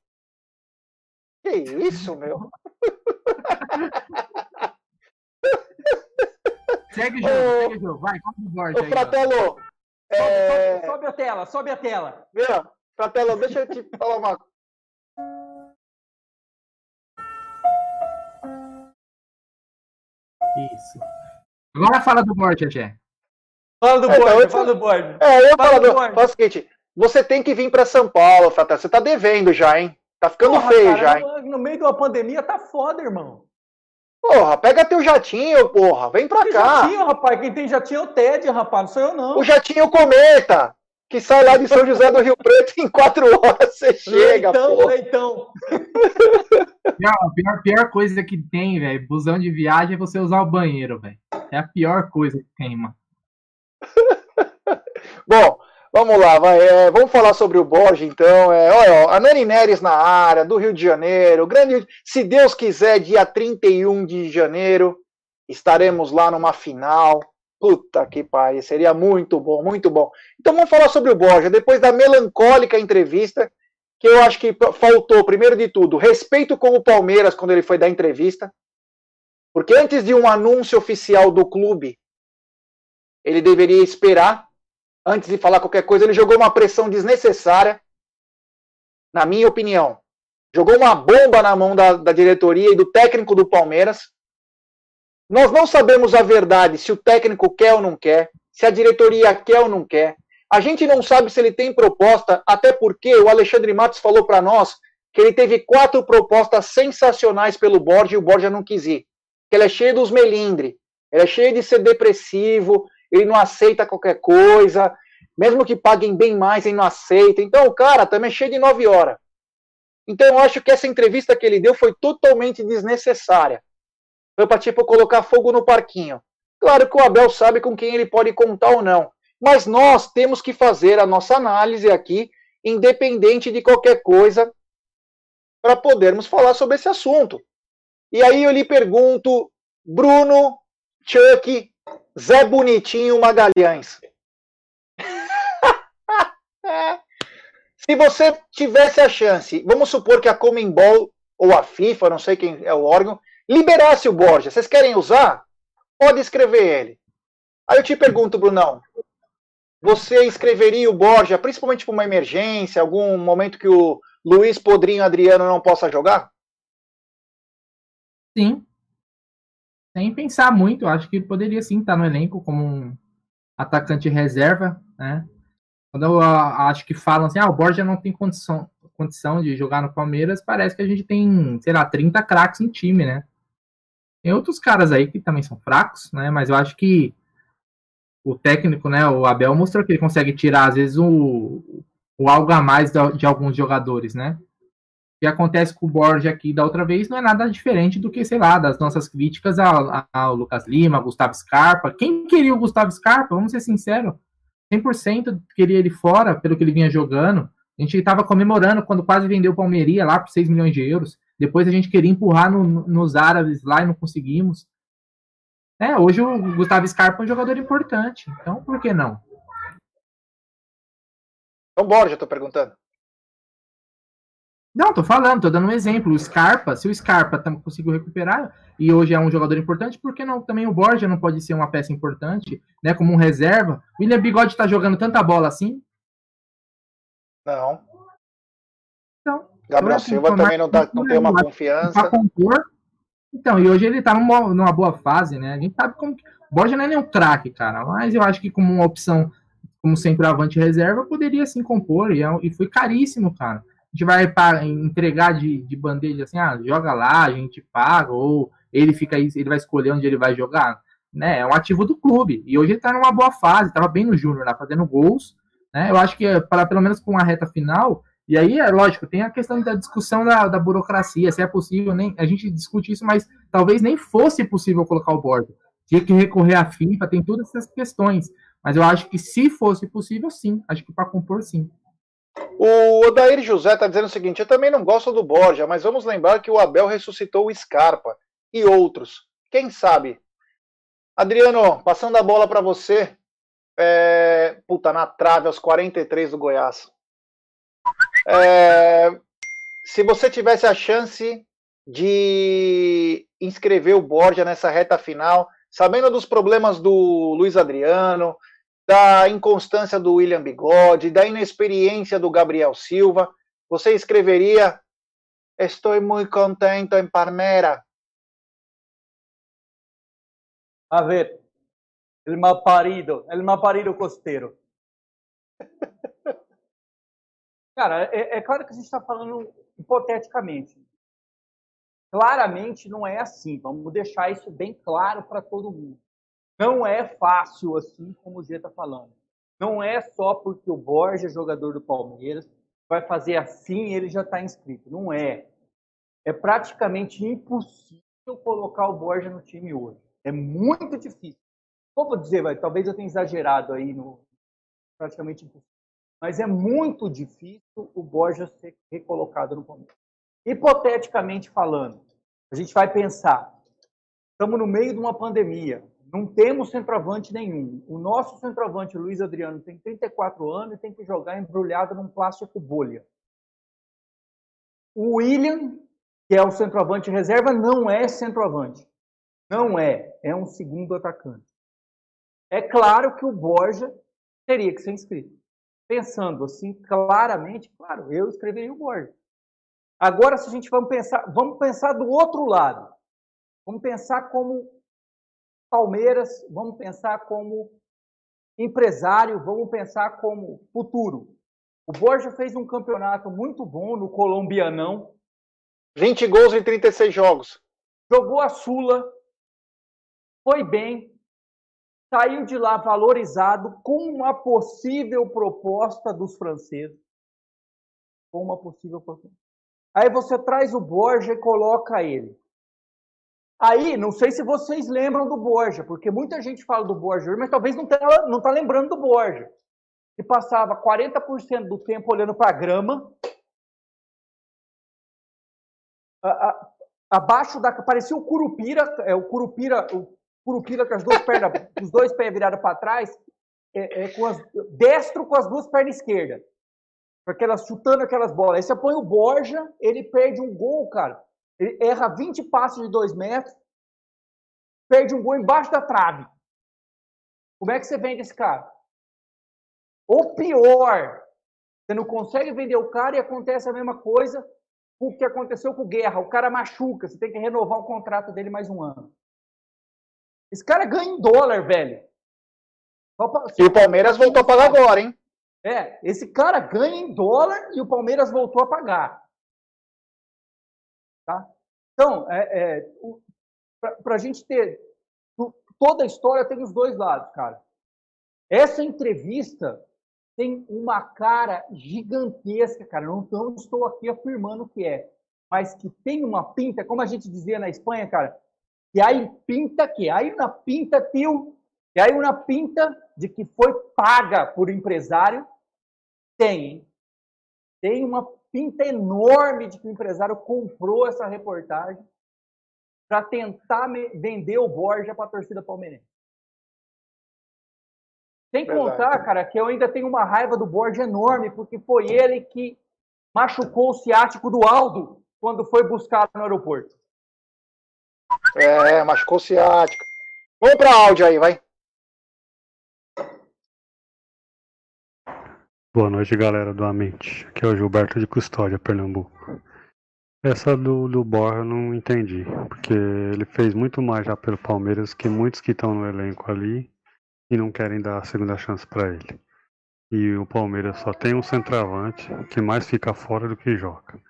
que isso, meu? segue o jogo, ô, segue o jogo. Vai, vamos board aí. Fratello, é... sobe, sobe, a tela, sobe a tela. Viu? Fratello, deixa eu te falar uma Isso. Agora fala do board, Gé. Fala do board, é, fala do board. É, eu falo do board. Fala o seguinte, você tem que vir para São Paulo, Fratello. Você tá devendo já, hein? Tá ficando porra, feio cara, já, hein? No meio de uma pandemia tá foda, irmão. Porra, pega teu jatinho, porra. Vem pra que cá. jatinho, rapaz? Quem tem jatinho é o Ted, rapaz. Não sou eu, não. O jatinho cometa. Que sai lá de São José do Rio Preto em quatro horas você chega, então, porra. Então, a pior, pior coisa que tem, velho, busão de viagem é você usar o banheiro, velho. É a pior coisa que tem, mano. Bom, Vamos lá, vai, é, vamos falar sobre o Borges, então. É, olha, a Nani Neres na área, do Rio de Janeiro. Grande, se Deus quiser, dia 31 de janeiro, estaremos lá numa final. Puta que pariu, seria muito bom, muito bom. Então vamos falar sobre o Borges, depois da melancólica entrevista, que eu acho que faltou, primeiro de tudo, respeito com o Palmeiras quando ele foi dar entrevista. Porque antes de um anúncio oficial do clube, ele deveria esperar antes de falar qualquer coisa, ele jogou uma pressão desnecessária, na minha opinião. Jogou uma bomba na mão da, da diretoria e do técnico do Palmeiras. Nós não sabemos a verdade se o técnico quer ou não quer, se a diretoria quer ou não quer. A gente não sabe se ele tem proposta, até porque o Alexandre Matos falou para nós que ele teve quatro propostas sensacionais pelo Borja e o Borja não quis ir. Que ele é cheio dos melindres, ele é cheio de ser depressivo, ele não aceita qualquer coisa, mesmo que paguem bem mais, ele não aceita. Então, o cara também é cheio de nove horas. Então, eu acho que essa entrevista que ele deu foi totalmente desnecessária. Foi para, tipo, colocar fogo no parquinho. Claro que o Abel sabe com quem ele pode contar ou não. Mas nós temos que fazer a nossa análise aqui, independente de qualquer coisa, para podermos falar sobre esse assunto. E aí eu lhe pergunto, Bruno, Chuck, Zé Bonitinho Magalhães. Se você tivesse a chance, vamos supor que a Comembol ou a FIFA, não sei quem é o órgão, liberasse o Borja. Vocês querem usar? Pode escrever ele. Aí eu te pergunto, Brunão, você escreveria o Borja, principalmente para uma emergência, algum momento que o Luiz Podrinho Adriano não possa jogar? Sim sem pensar muito, acho que poderia sim estar no elenco como um atacante reserva, né? Quando eu acho que falam assim, ah, o Borja não tem condição, condição de jogar no Palmeiras, parece que a gente tem, sei lá, 30 craques no time, né? Tem outros caras aí que também são fracos, né? Mas eu acho que o técnico, né, o Abel mostrou que ele consegue tirar às vezes o, o algo a mais de, alguns jogadores, né? que acontece com o Borja aqui da outra vez não é nada diferente do que, sei lá, das nossas críticas ao, ao Lucas Lima, Gustavo Scarpa. Quem queria o Gustavo Scarpa? Vamos ser sinceros. 100% queria ele fora, pelo que ele vinha jogando. A gente estava comemorando quando quase vendeu o Palmeiria lá por 6 milhões de euros. Depois a gente queria empurrar no, nos árabes lá e não conseguimos. É, hoje o Gustavo Scarpa é um jogador importante. Então, por que não? Então, Borja, tô perguntando. Não, tô falando, tô dando um exemplo. O Scarpa, se o Scarpa conseguiu recuperar e hoje é um jogador importante, por que não também o Borja não pode ser uma peça importante, né? Como um reserva? O William Bigode tá jogando tanta bola assim? Não. Então. Gabriel Silva também não, tá, não tem uma confiança. Compor. Então, e hoje ele tá numa, numa, boa fase, né? A gente sabe como. O Borja não é nenhum craque, cara, mas eu acho que como uma opção, como sempre avante reserva, poderia sim compor, e, é, e foi caríssimo, cara a gente vai pra, entregar de, de bandeja assim, ah, joga lá, a gente paga, ou ele fica aí, ele vai escolher onde ele vai jogar, né? É um ativo do clube. E hoje ele tá numa boa fase, tava bem no Júnior, lá fazendo gols, né? Eu acho que para pelo menos com a reta final, e aí é lógico, tem a questão da discussão da, da burocracia, se é possível, nem a gente discute isso, mas talvez nem fosse possível colocar o bordo. Tinha que recorrer à FIFA, tem todas essas questões. Mas eu acho que se fosse possível, sim. Acho que para compor, sim. O Odair José está dizendo o seguinte: eu também não gosto do Borja, mas vamos lembrar que o Abel ressuscitou o Scarpa e outros. Quem sabe? Adriano, passando a bola para você. É... Puta, na trave, aos 43 do Goiás. É... Se você tivesse a chance de inscrever o Borja nessa reta final, sabendo dos problemas do Luiz Adriano, da inconstância do William Bigode, da inexperiência do Gabriel Silva, você escreveria Estou muito contente em Palmeiras. A ver, el mal parido, el mal parido costeiro. Cara, é, é claro que a gente está falando hipoteticamente. Claramente não é assim. Vamos deixar isso bem claro para todo mundo. Não é fácil assim como o G está falando. Não é só porque o Borja é jogador do Palmeiras, vai fazer assim ele já está inscrito. Não é. É praticamente impossível colocar o Borja no time hoje. É muito difícil. Como dizer, vai, talvez eu tenha exagerado aí no praticamente impossível. Mas é muito difícil o Borja ser recolocado no Palmeiras. Hipoteticamente falando, a gente vai pensar, estamos no meio de uma pandemia, não temos centroavante nenhum. O nosso centroavante, Luiz Adriano, tem 34 anos e tem que jogar embrulhado num plástico bolha. O William, que é o centroavante reserva, não é centroavante. Não é. É um segundo atacante. É claro que o Borja teria que ser inscrito. Pensando assim claramente, claro, eu escreveria o Borja. Agora, se a gente vamos pensar, vamos pensar do outro lado. Vamos pensar como Palmeiras, vamos pensar como empresário, vamos pensar como futuro. O Borja fez um campeonato muito bom no Colombianão. 20 gols em 36 jogos. Jogou a Sula, foi bem, saiu de lá valorizado com uma possível proposta dos franceses. Com uma possível proposta. Aí você traz o Borja e coloca ele. Aí, não sei se vocês lembram do Borja, porque muita gente fala do Borja, mas talvez não está não tá lembrando do Borja. Que passava 40% do tempo olhando para a grama. abaixo da. Parecia o Curupira, é, o Curupira, o Curupira com as duas pernas, os dois pés virados para trás, é, é, com as, destro com as duas pernas esquerdas. Aquelas, chutando aquelas bolas. Aí você põe o Borja, ele perde um gol, cara. Ele erra 20 passos de 2 metros, perde um gol embaixo da trave. Como é que você vende esse cara? Ou pior, você não consegue vender o cara e acontece a mesma coisa o que aconteceu com o Guerra. O cara machuca, você tem que renovar o contrato dele mais um ano. Esse cara ganha em dólar, velho. E o Palmeiras voltou a pagar agora, hein? É, esse cara ganha em dólar e o Palmeiras voltou a pagar. Tá? Então, é, é, para a gente ter. Toda a história tem os dois lados, cara. Essa entrevista tem uma cara gigantesca, cara. Não, não estou aqui afirmando que é. mas que tem uma pinta, como a gente dizia na Espanha, cara, que aí pinta que aí uma pinta, tio, que aí uma pinta de que foi paga por empresário, tem? Tem uma pinta enorme de que o empresário comprou essa reportagem para tentar vender o Borja para a torcida palmeirense. Sem Verdade. contar, cara, que eu ainda tenho uma raiva do Borja enorme, porque foi ele que machucou o ciático do Aldo quando foi buscar no aeroporto. É, machucou o ciático. Vamos para áudio aí, vai. Boa noite, galera do Amente. Aqui é o Gilberto de Custódia, Pernambuco. Essa do, do Borja eu não entendi, porque ele fez muito mais já pelo Palmeiras que muitos que estão no elenco ali e não querem dar a segunda chance para ele. E o Palmeiras só tem um centroavante que mais fica fora do que joga.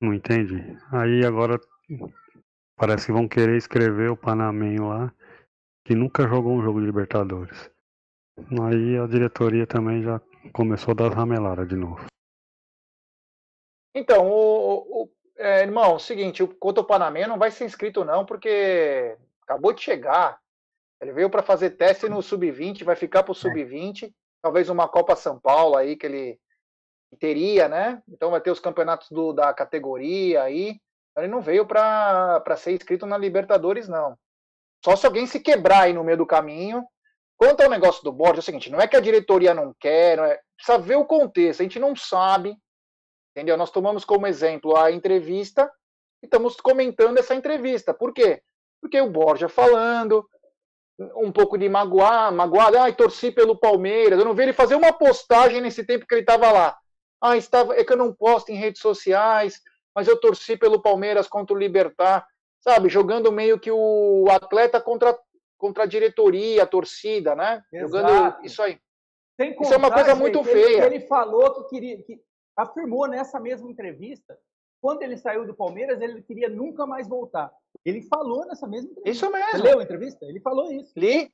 Não entendi. Aí agora parece que vão querer escrever o Panamenho lá, que nunca jogou um jogo de Libertadores. Aí a diretoria também já começou a dar rameladas de novo. Então, o, o é, irmão, é o seguinte, o Couto Panamenho não vai ser inscrito não, porque acabou de chegar. Ele veio para fazer teste no sub-20, vai ficar para o sub-20, talvez uma Copa São Paulo aí que ele teria, né? Então vai ter os campeonatos do, da categoria aí. Ele não veio para ser inscrito na Libertadores, não. Só se alguém se quebrar aí no meio do caminho. Quanto ao negócio do Borja, é o seguinte: não é que a diretoria não quer, não é, precisa ver o contexto. A gente não sabe, entendeu? Nós tomamos como exemplo a entrevista e estamos comentando essa entrevista. Por quê? Porque o Borja falando, um pouco de magoar, magoado, ai, torci pelo Palmeiras. Eu não vi ele fazer uma postagem nesse tempo que ele estava lá. Ah, estava, é que eu não posto em redes sociais, mas eu torci pelo Palmeiras contra o Libertar, sabe? Jogando meio que o atleta contra, contra a diretoria, a torcida, né? Exato. Jogando isso aí. isso é uma coisa muito ele, feia. Ele falou que queria, que afirmou nessa mesma entrevista, quando ele saiu do Palmeiras, ele queria nunca mais voltar. Ele falou nessa mesma entrevista. Isso mesmo. Você leu a entrevista? Ele falou isso. Li.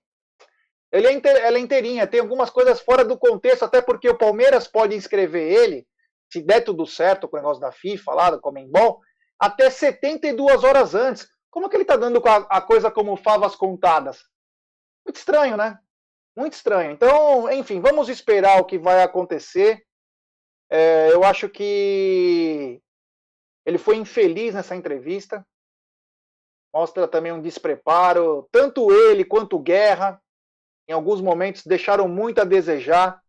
Ele é inter... Ela é inteirinha, tem algumas coisas fora do contexto, até porque o Palmeiras pode inscrever ele, se der tudo certo com o negócio da FIFA lá, do Comembol, até 72 horas antes. Como que ele está dando a coisa como favas contadas? Muito estranho, né? Muito estranho. Então, enfim, vamos esperar o que vai acontecer. É, eu acho que ele foi infeliz nessa entrevista mostra também um despreparo. Tanto ele quanto Guerra, em alguns momentos, deixaram muito a desejar.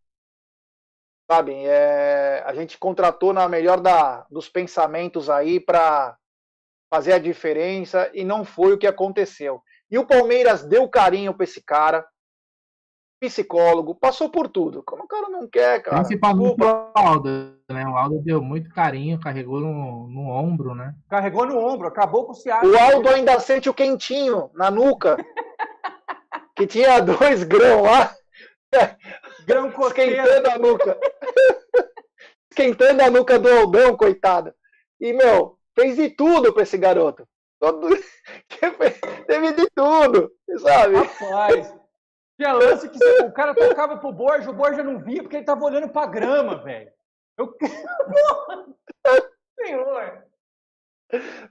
Sabe, é, a gente contratou na melhor da, dos pensamentos aí para fazer a diferença e não foi o que aconteceu. E o Palmeiras deu carinho para esse cara, psicólogo, passou por tudo. Como o cara não quer, cara? Principalmente o Aldo, né? O Aldo deu muito carinho, carregou no, no ombro, né? Carregou no ombro, acabou com o Ceará. O Aldo ainda sente o quentinho na nuca, que tinha dois grãos lá. Grão Esquentando a nuca. Esquentando a nuca do Aldão, coitado. E, meu, fez de tudo pra esse garoto. Todo... Teve de tudo, sabe? Rapaz, tinha lance que o cara tocava pro Borja, o Borja não via porque ele tava olhando pra grama, velho. Eu. Senhor!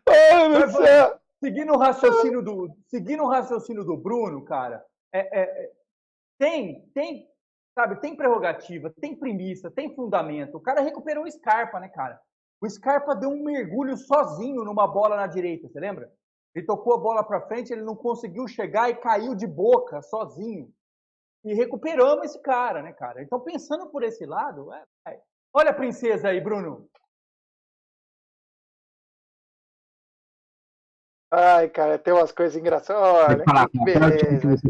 Ai, meu céu! Seguindo o raciocínio do, seguindo o raciocínio do Bruno, cara, é, é, é, tem, tem, sabe, tem prerrogativa, tem premissa, tem fundamento. O cara recuperou o Scarpa, né, cara? O Scarpa deu um mergulho sozinho numa bola na direita, você lembra? Ele tocou a bola para frente, ele não conseguiu chegar e caiu de boca sozinho e recuperamos esse cara, né, cara? Então, pensando por esse lado, é, é. olha a princesa aí, Bruno. Ai, cara, tem umas coisas engraçadas. Olha, falar, que beleza.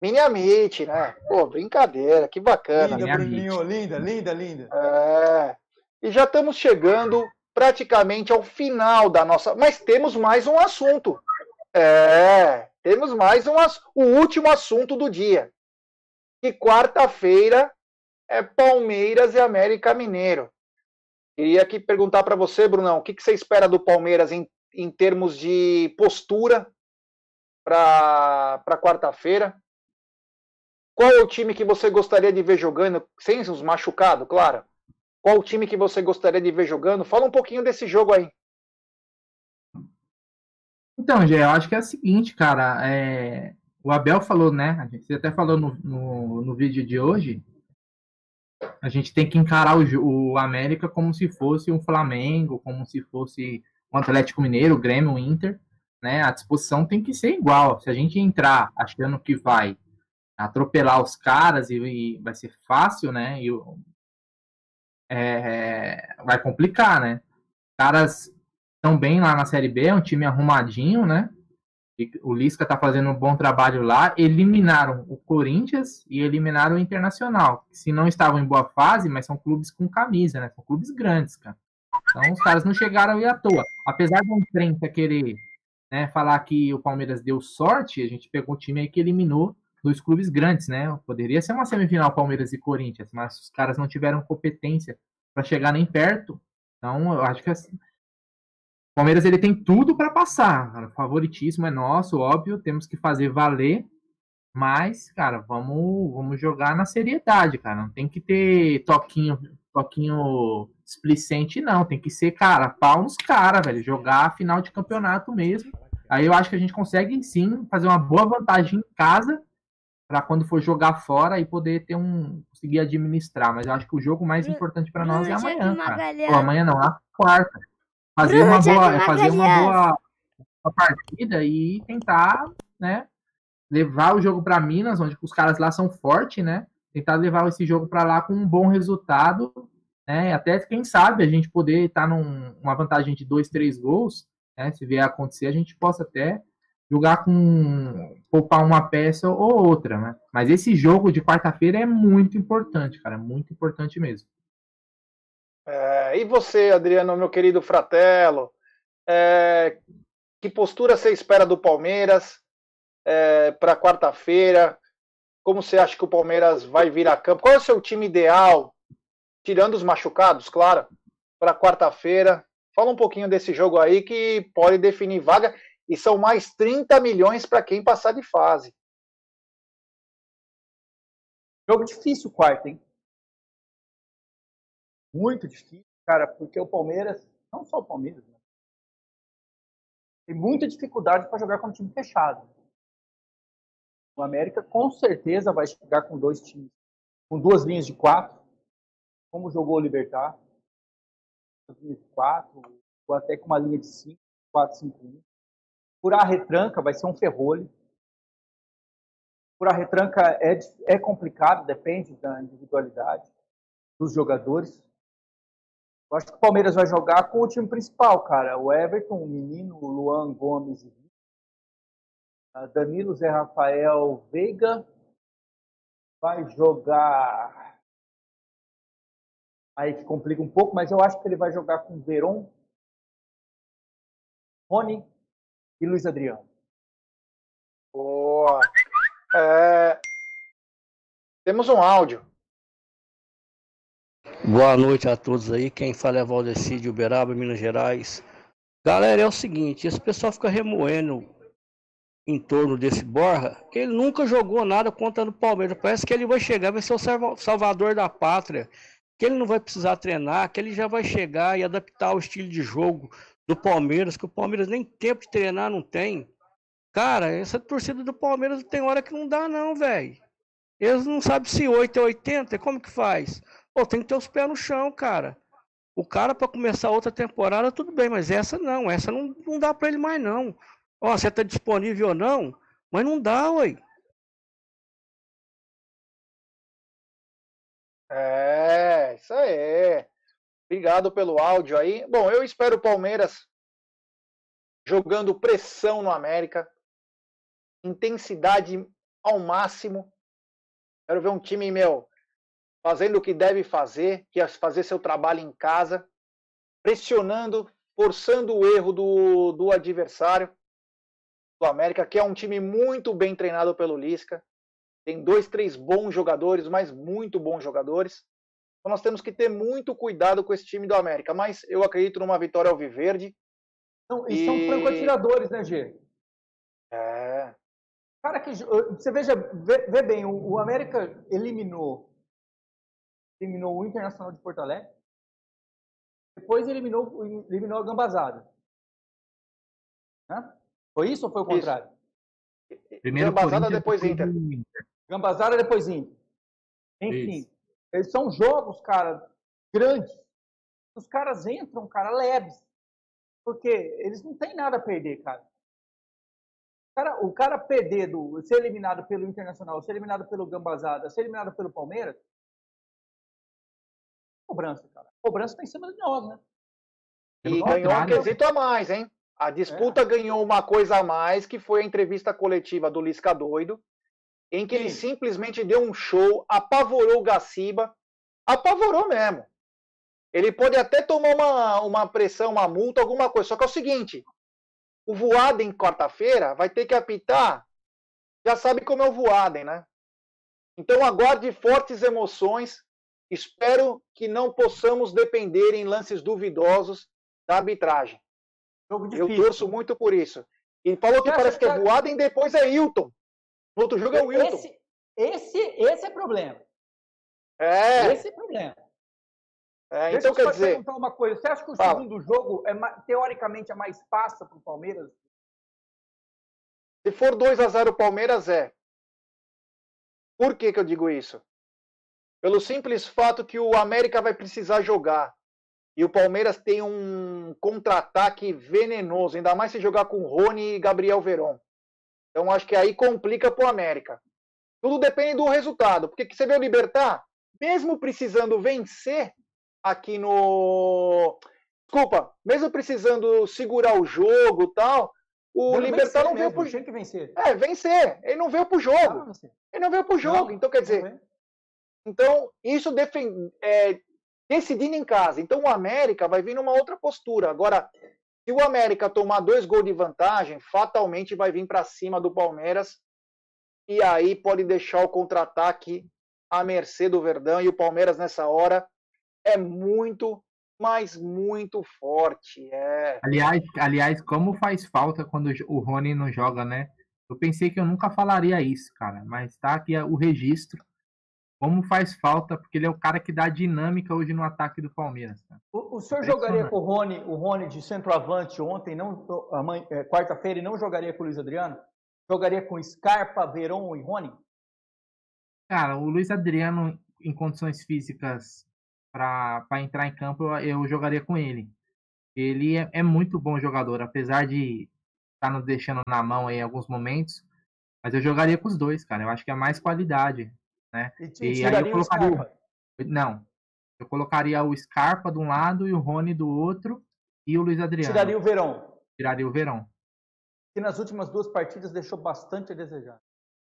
Mini Amit, né? Pô, brincadeira, que bacana. Linda, Bruninho, linda, linda, linda. É. E já estamos chegando praticamente ao final da nossa. Mas temos mais um assunto. É, temos mais um, o último assunto do dia. E quarta-feira é Palmeiras e América Mineiro. Queria aqui perguntar para você, Brunão, o que, que, você espera do Palmeiras em, em termos de postura para quarta-feira? Qual é o time que você gostaria de ver jogando, sem os machucados, claro? Qual time que você gostaria de ver jogando? Fala um pouquinho desse jogo aí. Então, Gê, eu acho que é o seguinte, cara. É... O Abel falou, né? A gente até falou no, no, no vídeo de hoje. A gente tem que encarar o, o América como se fosse um Flamengo, como se fosse um Atlético Mineiro, o Grêmio, o Inter. Né? A disposição tem que ser igual. Se a gente entrar achando que vai atropelar os caras e, e vai ser fácil, né? E, é, vai complicar, né? Caras estão bem lá na Série B, é um time arrumadinho, né? E o Lisca tá fazendo um bom trabalho lá. Eliminaram o Corinthians e eliminaram o Internacional. Se não estavam em boa fase, mas são clubes com camisa, né? São clubes grandes, cara. Então os caras não chegaram aí à toa. Apesar de um imprensa querer né, falar que o Palmeiras deu sorte, a gente pegou um time aí que eliminou dois clubes grandes, né? Poderia ser uma semifinal Palmeiras e Corinthians, mas os caras não tiveram competência para chegar nem perto. Então, eu acho que assim, Palmeiras ele tem tudo para passar. Cara. O favoritismo é nosso, óbvio, temos que fazer valer. Mas, cara, vamos, vamos jogar na seriedade, cara. Não tem que ter toquinho, toquinho explicente, não. Tem que ser, cara, pau nos caras, velho. Jogar a final de campeonato mesmo. Aí eu acho que a gente consegue sim fazer uma boa vantagem em casa para quando for jogar fora e poder ter um conseguir administrar. Mas eu acho que o jogo mais importante para nós é amanhã. Ou amanhã não, na quarta fazer uma boa, é fazer uma boa uma partida e tentar, né, levar o jogo para Minas, onde os caras lá são fortes, né? Tentar levar esse jogo para lá com um bom resultado, né? Até quem sabe a gente poder estar tá numa vantagem de dois, três gols, né? Se vier a acontecer, a gente possa até jogar com poupar uma peça ou outra, né? Mas esse jogo de quarta-feira é muito importante, cara, muito importante mesmo. É, e você, Adriano, meu querido Fratello? É, que postura você espera do Palmeiras é, para quarta-feira? Como você acha que o Palmeiras vai vir a campo? Qual é o seu time ideal, tirando os machucados, claro, para quarta-feira? Fala um pouquinho desse jogo aí que pode definir vaga e são mais 30 milhões para quem passar de fase. Jogo difícil quarta, hein? muito difícil, cara, porque o Palmeiras, não só o Palmeiras, né? tem muita dificuldade para jogar com um time fechado. O América com certeza vai chegar com dois times, com duas linhas de quatro, como jogou o Libertar, linhas de quatro, ou até com uma linha de cinco, quatro, cinco, um. Furar a retranca vai ser um ferrolho. Furar a retranca é, é complicado, depende da individualidade dos jogadores. Eu acho que o Palmeiras vai jogar com o time principal, cara. O Everton, o menino, o Luan Gomes e Danilo, Zé Rafael, Veiga. Vai jogar. Aí complica um pouco, mas eu acho que ele vai jogar com Veron, Rony e Luiz Adriano. Boa! É... Temos um áudio. Boa noite a todos aí. Quem fala é Valdeci de Uberaba, Minas Gerais. Galera, é o seguinte: esse pessoal fica remoendo em torno desse Borja. Ele nunca jogou nada contra o Palmeiras. Parece que ele vai chegar, vai ser o salvador da pátria. Que ele não vai precisar treinar, que ele já vai chegar e adaptar o estilo de jogo do Palmeiras, que o Palmeiras nem tempo de treinar não tem. Cara, essa torcida do Palmeiras tem hora que não dá, não, velho. Eles não sabem se 8 é 80, como que faz? Pô, tem que ter os pés no chão, cara. O cara, para começar outra temporada, tudo bem, mas essa não, essa não, não dá para ele mais, não. Ó, você tá disponível ou não, mas não dá, ué. É, isso aí. Obrigado pelo áudio aí. Bom, eu espero o Palmeiras jogando pressão no América, intensidade ao máximo. Quero ver um time, meu, fazendo o que deve fazer, que é fazer seu trabalho em casa, pressionando, forçando o erro do, do adversário, do América, que é um time muito bem treinado pelo Lisca. Tem dois, três bons jogadores, mas muito bons jogadores. Então nós temos que ter muito cuidado com esse time do América. Mas eu acredito numa vitória alviverde. Não, e, e são franco-atiradores, né, Gê? É. Cara, que você veja, vê, vê bem, o, o América eliminou eliminou o Internacional de Porto Alegre, depois eliminou, eliminou a Gambazada. Né? Foi isso ou foi o Isso. contrário? Primeiro Gambazada, depois Inter. Gambazada depois Inter. Enfim, eles são jogos, cara, grandes. Os caras entram, cara, leves. Porque eles não têm nada a perder, cara. O cara, o cara perder, do, ser eliminado pelo Internacional, ser eliminado pelo Gambazada, ser eliminado pelo Palmeiras, cobrança, cara. Cobrança tá em cima de nós, né? E ganhou um contrário. quesito a mais, hein? A disputa ganhou uma coisa a mais, que foi a entrevista coletiva do Lisca Doido, em que ele simplesmente deu um show, apavorou o Gaciba, apavorou mesmo. Ele pode até tomar uma, uma pressão, uma multa, alguma coisa. Só que é o seguinte: o Voaden, quarta-feira, vai ter que apitar. Já sabe como é o Voaden, né? Então aguarde fortes emoções. Espero que não possamos depender em lances duvidosos da arbitragem. Eu torço muito por isso. E falou que parece que é Voaden depois é Hilton. No outro jogo é o Hilton. Esse, esse, esse é problema. É. Esse é problema. É, então eu quer dizer, perguntar uma coisa. Você acha que o Fala. segundo jogo, é, teoricamente, é mais fácil para o Palmeiras? se for 2 a 0 Palmeiras é. Por que que eu digo isso? Pelo simples fato que o América vai precisar jogar. E o Palmeiras tem um contra-ataque venenoso, ainda mais se jogar com Rony e Gabriel Veron. Então acho que aí complica pro América. Tudo depende do resultado, porque que você vê o Libertar, mesmo precisando vencer aqui no Desculpa, mesmo precisando segurar o jogo e tal, o Deve Libertar não veio mesmo, pro Tinha que vencer. é, vencer. Ele não veio pro jogo. Ele não veio pro jogo. então, quer dizer. Então, isso defend... é, decidindo em casa. Então, o América vai vir numa outra postura. Agora, se o América tomar dois gols de vantagem, fatalmente vai vir para cima do Palmeiras. E aí pode deixar o contra-ataque à mercê do Verdão. E o Palmeiras, nessa hora, é muito, mas muito forte. É. Aliás, aliás, como faz falta quando o Rony não joga, né? Eu pensei que eu nunca falaria isso, cara, mas tá aqui o registro. Como faz falta, porque ele é o cara que dá dinâmica hoje no ataque do Palmeiras. Cara. O, o senhor jogaria com o Rony, o Rony de centroavante ontem, não é, quarta-feira, e não jogaria com o Luiz Adriano? Jogaria com Scarpa, Veron e Rony? Cara, o Luiz Adriano, em condições físicas para entrar em campo, eu, eu jogaria com ele. Ele é, é muito bom jogador, apesar de estar nos deixando na mão em alguns momentos. Mas eu jogaria com os dois, cara. Eu acho que é mais qualidade, né? E, E aí eu colocaria o... Não. Eu colocaria o Scarpa de um lado e o Rony do outro e o Luiz Adriano. Tiraria o Verón? Tiraria o Verão. Que nas últimas duas partidas deixou bastante a desejar.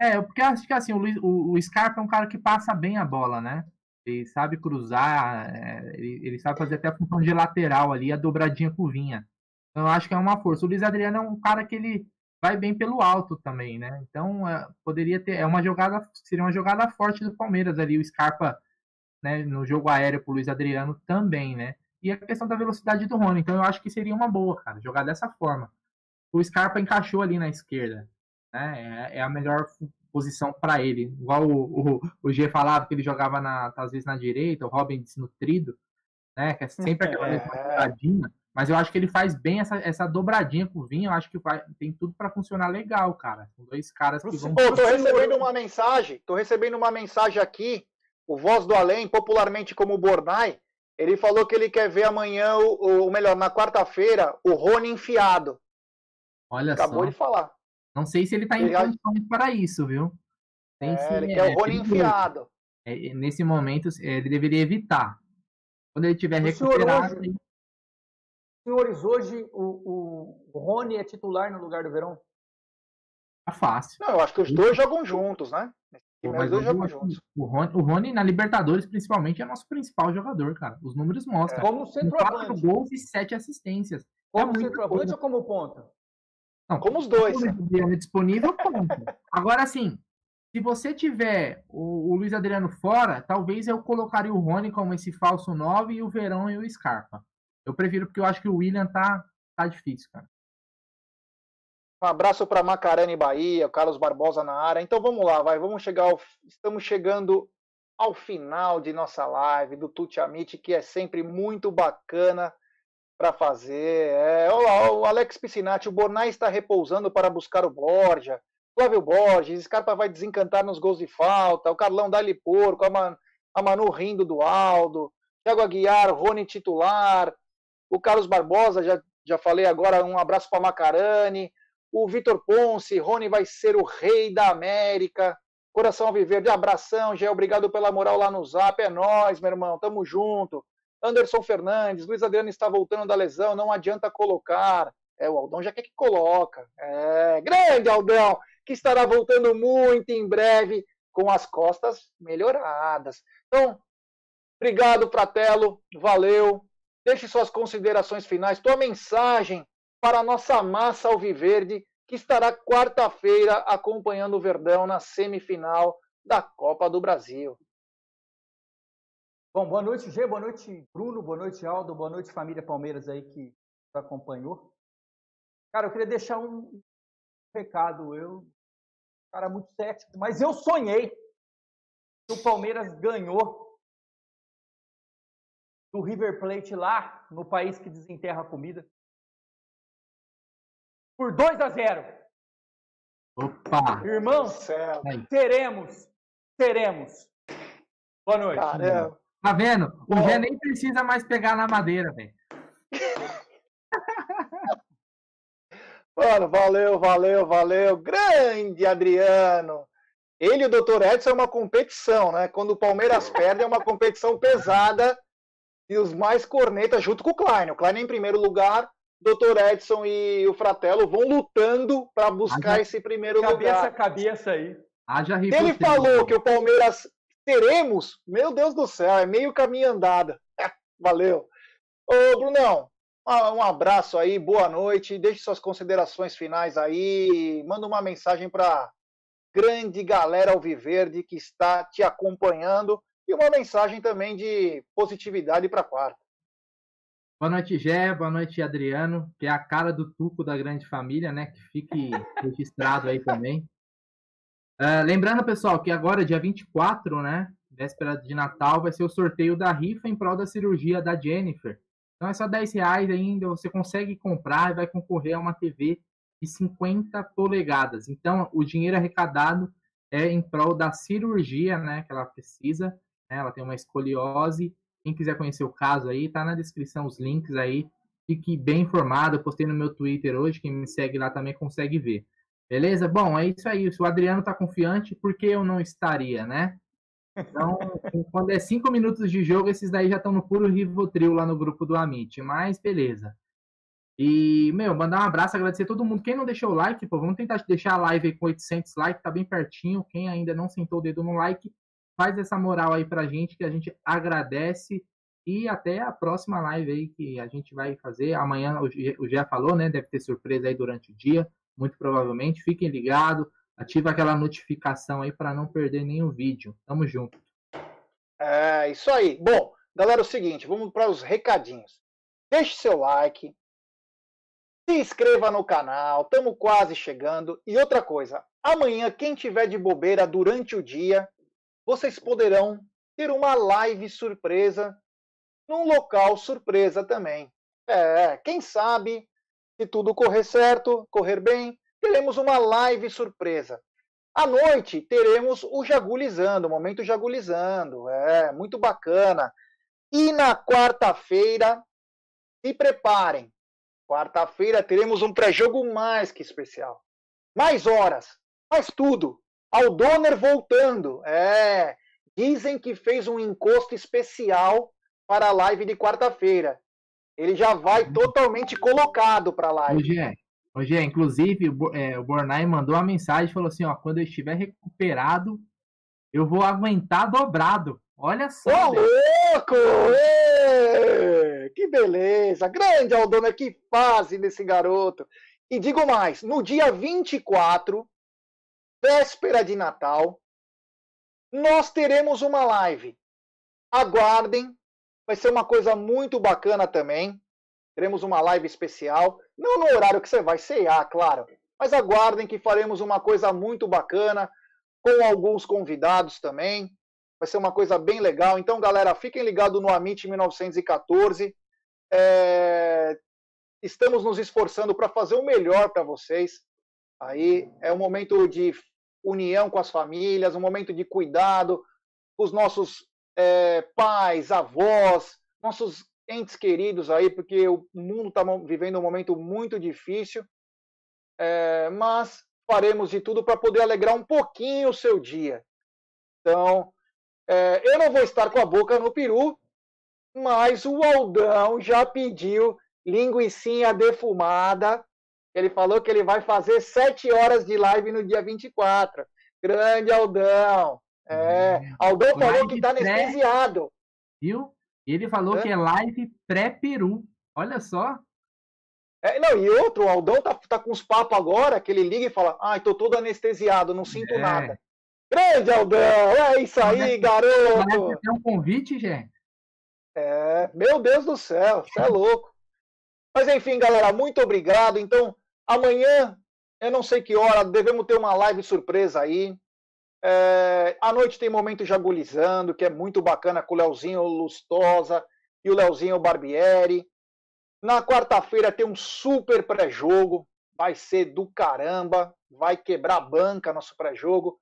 É, porque acho que assim, o, Luiz, o, o Scarpa é um cara que passa bem a bola, né? Ele sabe cruzar, é, ele, ele sabe fazer até a função de lateral ali, a dobradinha com o Vinha. Então eu acho que é uma força. O Luiz Adriano é um cara que ele vai bem pelo alto também, né? Então é, poderia ter, é uma jogada, seria uma jogada forte do Palmeiras ali, o Scarpa, né, no jogo aéreo pro Luiz Adriano também, né? E a questão da velocidade do Rony. Então eu acho que seria uma boa, cara, jogar dessa forma. O Scarpa encaixou ali na esquerda, né? É, é a melhor posição para ele. Igual o, o, o G falava que ele jogava na, às vezes na direita, o Robin desnutrido, né? Que é sempre aquela mesma dobradinha. Mas eu acho que ele faz bem essa, essa dobradinha com o Vinho. Eu acho que vai, tem tudo para funcionar legal, cara. Com dois caras que vão. Pô, tô recebendo uma mensagem, tô recebendo uma mensagem aqui, o Voz do Além, popularmente como o Bornai, ele falou que ele quer ver amanhã, o, o melhor, na quarta-feira, o Rony enfiado. Olha Acabou só. de falar. Não sei se ele tá em condições para isso, viu? Tem É, se- ele quer o Rony enfiado. É, nesse momento, é, ele deveria evitar. Quando ele tiver senhor recuperado. hoje- Senhores, hoje o, o Rony é titular no lugar do Verón? Tá fácil. Não, eu acho que os dois jogam juntos, né? Pô, Os mas dois jogam juntos. o, Rony, o Rony, na Libertadores, principalmente, é nosso principal jogador, cara. Os números mostram. Como Com centroavante. quatro gols e sete assistências. É Como muita centroavante coisa. ou como ponta? Não, Como os dois. Luiz Adriano é disponível, ponto. Agora, assim, se você tiver o, o Luiz Adriano fora, talvez eu colocaria o Rony como esse falso 9 e o Verão e o Scarpa. Eu prefiro porque eu acho que o William tá, tá difícil, cara. Um abraço para Macarena e Bahia, Carlos Barbosa na área. Então vamos lá, vai, vamos chegar ao... Estamos chegando ao final de nossa live do Tuti Amit, que é sempre muito bacana para fazer. É, olha o Alex Piscinati, o Bornai está repousando para buscar o Borja. Flávio Borges, Scarpa vai desencantar nos gols de falta. O Carlão dá-lhe porco, a, Man, a Manu rindo do Aldo. Thiago Aguiar, Rony titular. O Carlos Barbosa, já, já falei agora, um abraço para Macarani. O Vitor Ponce, Rony vai ser o rei da América. Coração Viverde, abração, Gé, obrigado pela moral lá no Zap. É nós, meu irmão, tamo junto. Anderson Fernandes, Luiz Adriano está voltando da lesão, não adianta colocar. É, o Aldão já quer que coloca. É, grande Aldão, que estará voltando muito em breve com as costas melhoradas. Então, obrigado, Fratelo, valeu. Deixe suas considerações finais, tua mensagem para a nossa massa alviverde que estará quarta-feira acompanhando o Verdão na semifinal da Copa do Brasil. Bom, boa noite, Gê, boa noite, Bruno, boa noite, Aldo, boa noite, família Palmeiras aí que acompanhou. Cara, eu queria deixar um recado. Eu, cara, muito cético, mas eu sonhei que o Palmeiras ganhou do River Plate lá no país que desenterra a comida por 2 a 0. Opa! Irmãos, teremos, teremos. Boa noite. Caramba. Tá vendo? O Bom. Gé nem precisa mais pegar na madeira, velho. Mano, valeu, valeu, valeu. Grande Adriano. Ele e o Dr. Edson é uma competição, né? Quando o Palmeiras perde, é uma competição pesada. E os mais cornetas, junto com o Klein. O Klein é em primeiro lugar, Dr. Edson e o Fratello vão lutando para buscar Haja, esse primeiro cabeça lugar. Cabeça a cabeça aí. Haja Ele falou que o Palmeiras teremos, meu Deus do céu, é meio caminho andada. Valeu. Ô, Brunão, um abraço aí, boa noite. Deixe suas considerações finais aí. Manda uma mensagem para grande galera Alviverde que está te acompanhando e uma mensagem também de positividade para quarta. Boa noite, Gé. Boa noite, Adriano, que é a cara do Tuco da grande família, né? Que fique registrado aí também. Uh, lembrando, pessoal, que agora, dia 24, né? Véspera de Natal, vai ser o sorteio da rifa em prol da cirurgia da Jennifer. Então é só 10 reais ainda, você consegue comprar e vai concorrer a uma TV de 50 polegadas. Então, o dinheiro arrecadado é em prol da cirurgia, né? Que ela precisa. Né, ela tem uma escoliose quem quiser conhecer o caso aí, tá na descrição os links aí. Fique bem informado. Postei no meu Twitter hoje. Quem me segue lá também consegue ver. Beleza? Bom, é isso aí. Se o Adriano tá confiante, por que eu não estaria, né? Então, quando é cinco minutos de jogo, esses daí já estão no puro Rivotril lá no grupo do Amit. Mas beleza. E, meu, mandar um abraço, agradecer a todo mundo. Quem não deixou o like, pô, vamos tentar deixar a live aí com 800 likes, tá bem pertinho. Quem ainda não sentou o dedo no like, faz essa moral aí pra gente, que a gente agradece. E até a próxima live aí que a gente vai fazer. Amanhã o Gé falou, né? Deve ter surpresa aí durante o dia, muito provavelmente. Fiquem ligados, ativa aquela notificação aí para não perder nenhum vídeo. Tamo junto. É, isso aí. Bom, galera, é o seguinte, vamos para os recadinhos. Deixe seu like, se inscreva no canal, estamos quase chegando. E outra coisa, amanhã, quem tiver de bobeira durante o dia, vocês poderão ter uma live surpresa num local surpresa também. É, quem sabe, se tudo correr certo, correr bem, teremos uma live surpresa. À noite teremos o Jagulizando, o momento Jagulizando. É, muito bacana. E na quarta-feira, se preparem. Quarta-feira teremos um pré-jogo mais que especial. Mais horas, mais tudo. Aldoner voltando. É. Dizem que fez um encosto especial para a live de quarta-feira. Ele já vai uhum. totalmente colocado para a live. Hoje é. Hoje é. Inclusive, é, o Bornai mandou uma mensagem falou assim: ó, quando eu estiver recuperado, eu vou aguentar dobrado. Olha só. Ô, louco! Ê! Que beleza! Grande Aldona, que fase desse garoto. E digo mais: no dia 24, véspera de Natal, nós teremos uma live. Aguardem, vai ser uma coisa muito bacana também. Teremos uma live especial, não no horário que você vai cear, claro, mas aguardem que faremos uma coisa muito bacana com alguns convidados também. Vai ser uma coisa bem legal. Então, galera, fiquem ligados no Amit 1914. É... Estamos nos esforçando para fazer o melhor para vocês. Aí é um momento de união com as famílias, um momento de cuidado com os nossos é, pais, avós, nossos entes queridos aí, porque o mundo está vivendo um momento muito difícil. É, mas faremos de tudo para poder alegrar um pouquinho o seu dia. Então, é, eu não vou estar com a boca no peru, mas o Aldão já pediu linguiçinha defumada. Ele falou que ele vai fazer sete horas de live no dia 24. Grande Aldão. É, Hum. Aldão falou Live que está anestesiado. Viu? Ele falou Hã? que é live pré-peru. Olha só. É, não, e outro, o Aldão tá, tá com os papos agora, que ele liga e fala, ai, tô todo anestesiado, não sinto É. nada. Grande Aldão, é isso aí, garoto. Parece ter um convite, Gé. É, meu Deus do céu, você é louco. Mas enfim, galera, muito obrigado. Então, amanhã, eu não sei que hora, devemos ter uma live surpresa aí. É, à noite tem momento jagulizando, que é muito bacana com o Leozinho Lustosa e o Leozinho Barbieri. Na quarta-feira tem um super pré-jogo, vai ser do caramba, vai quebrar a banca nosso pré-jogo.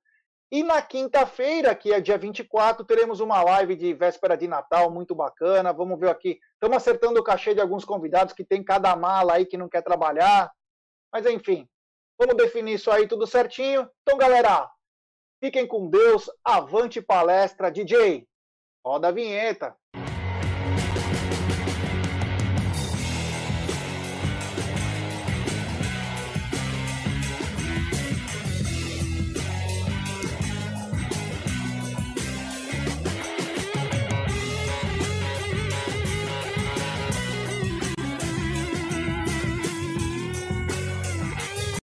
E na quinta-feira, que é dia 24, teremos uma live de véspera de Natal muito bacana. Vamos ver aqui. Estamos acertando o cachê de alguns convidados que tem cada mala aí que não quer trabalhar. Mas enfim, vamos definir isso aí tudo certinho. Então, galera, fiquem com Deus. Avante palestra, DJ. Roda a vinheta.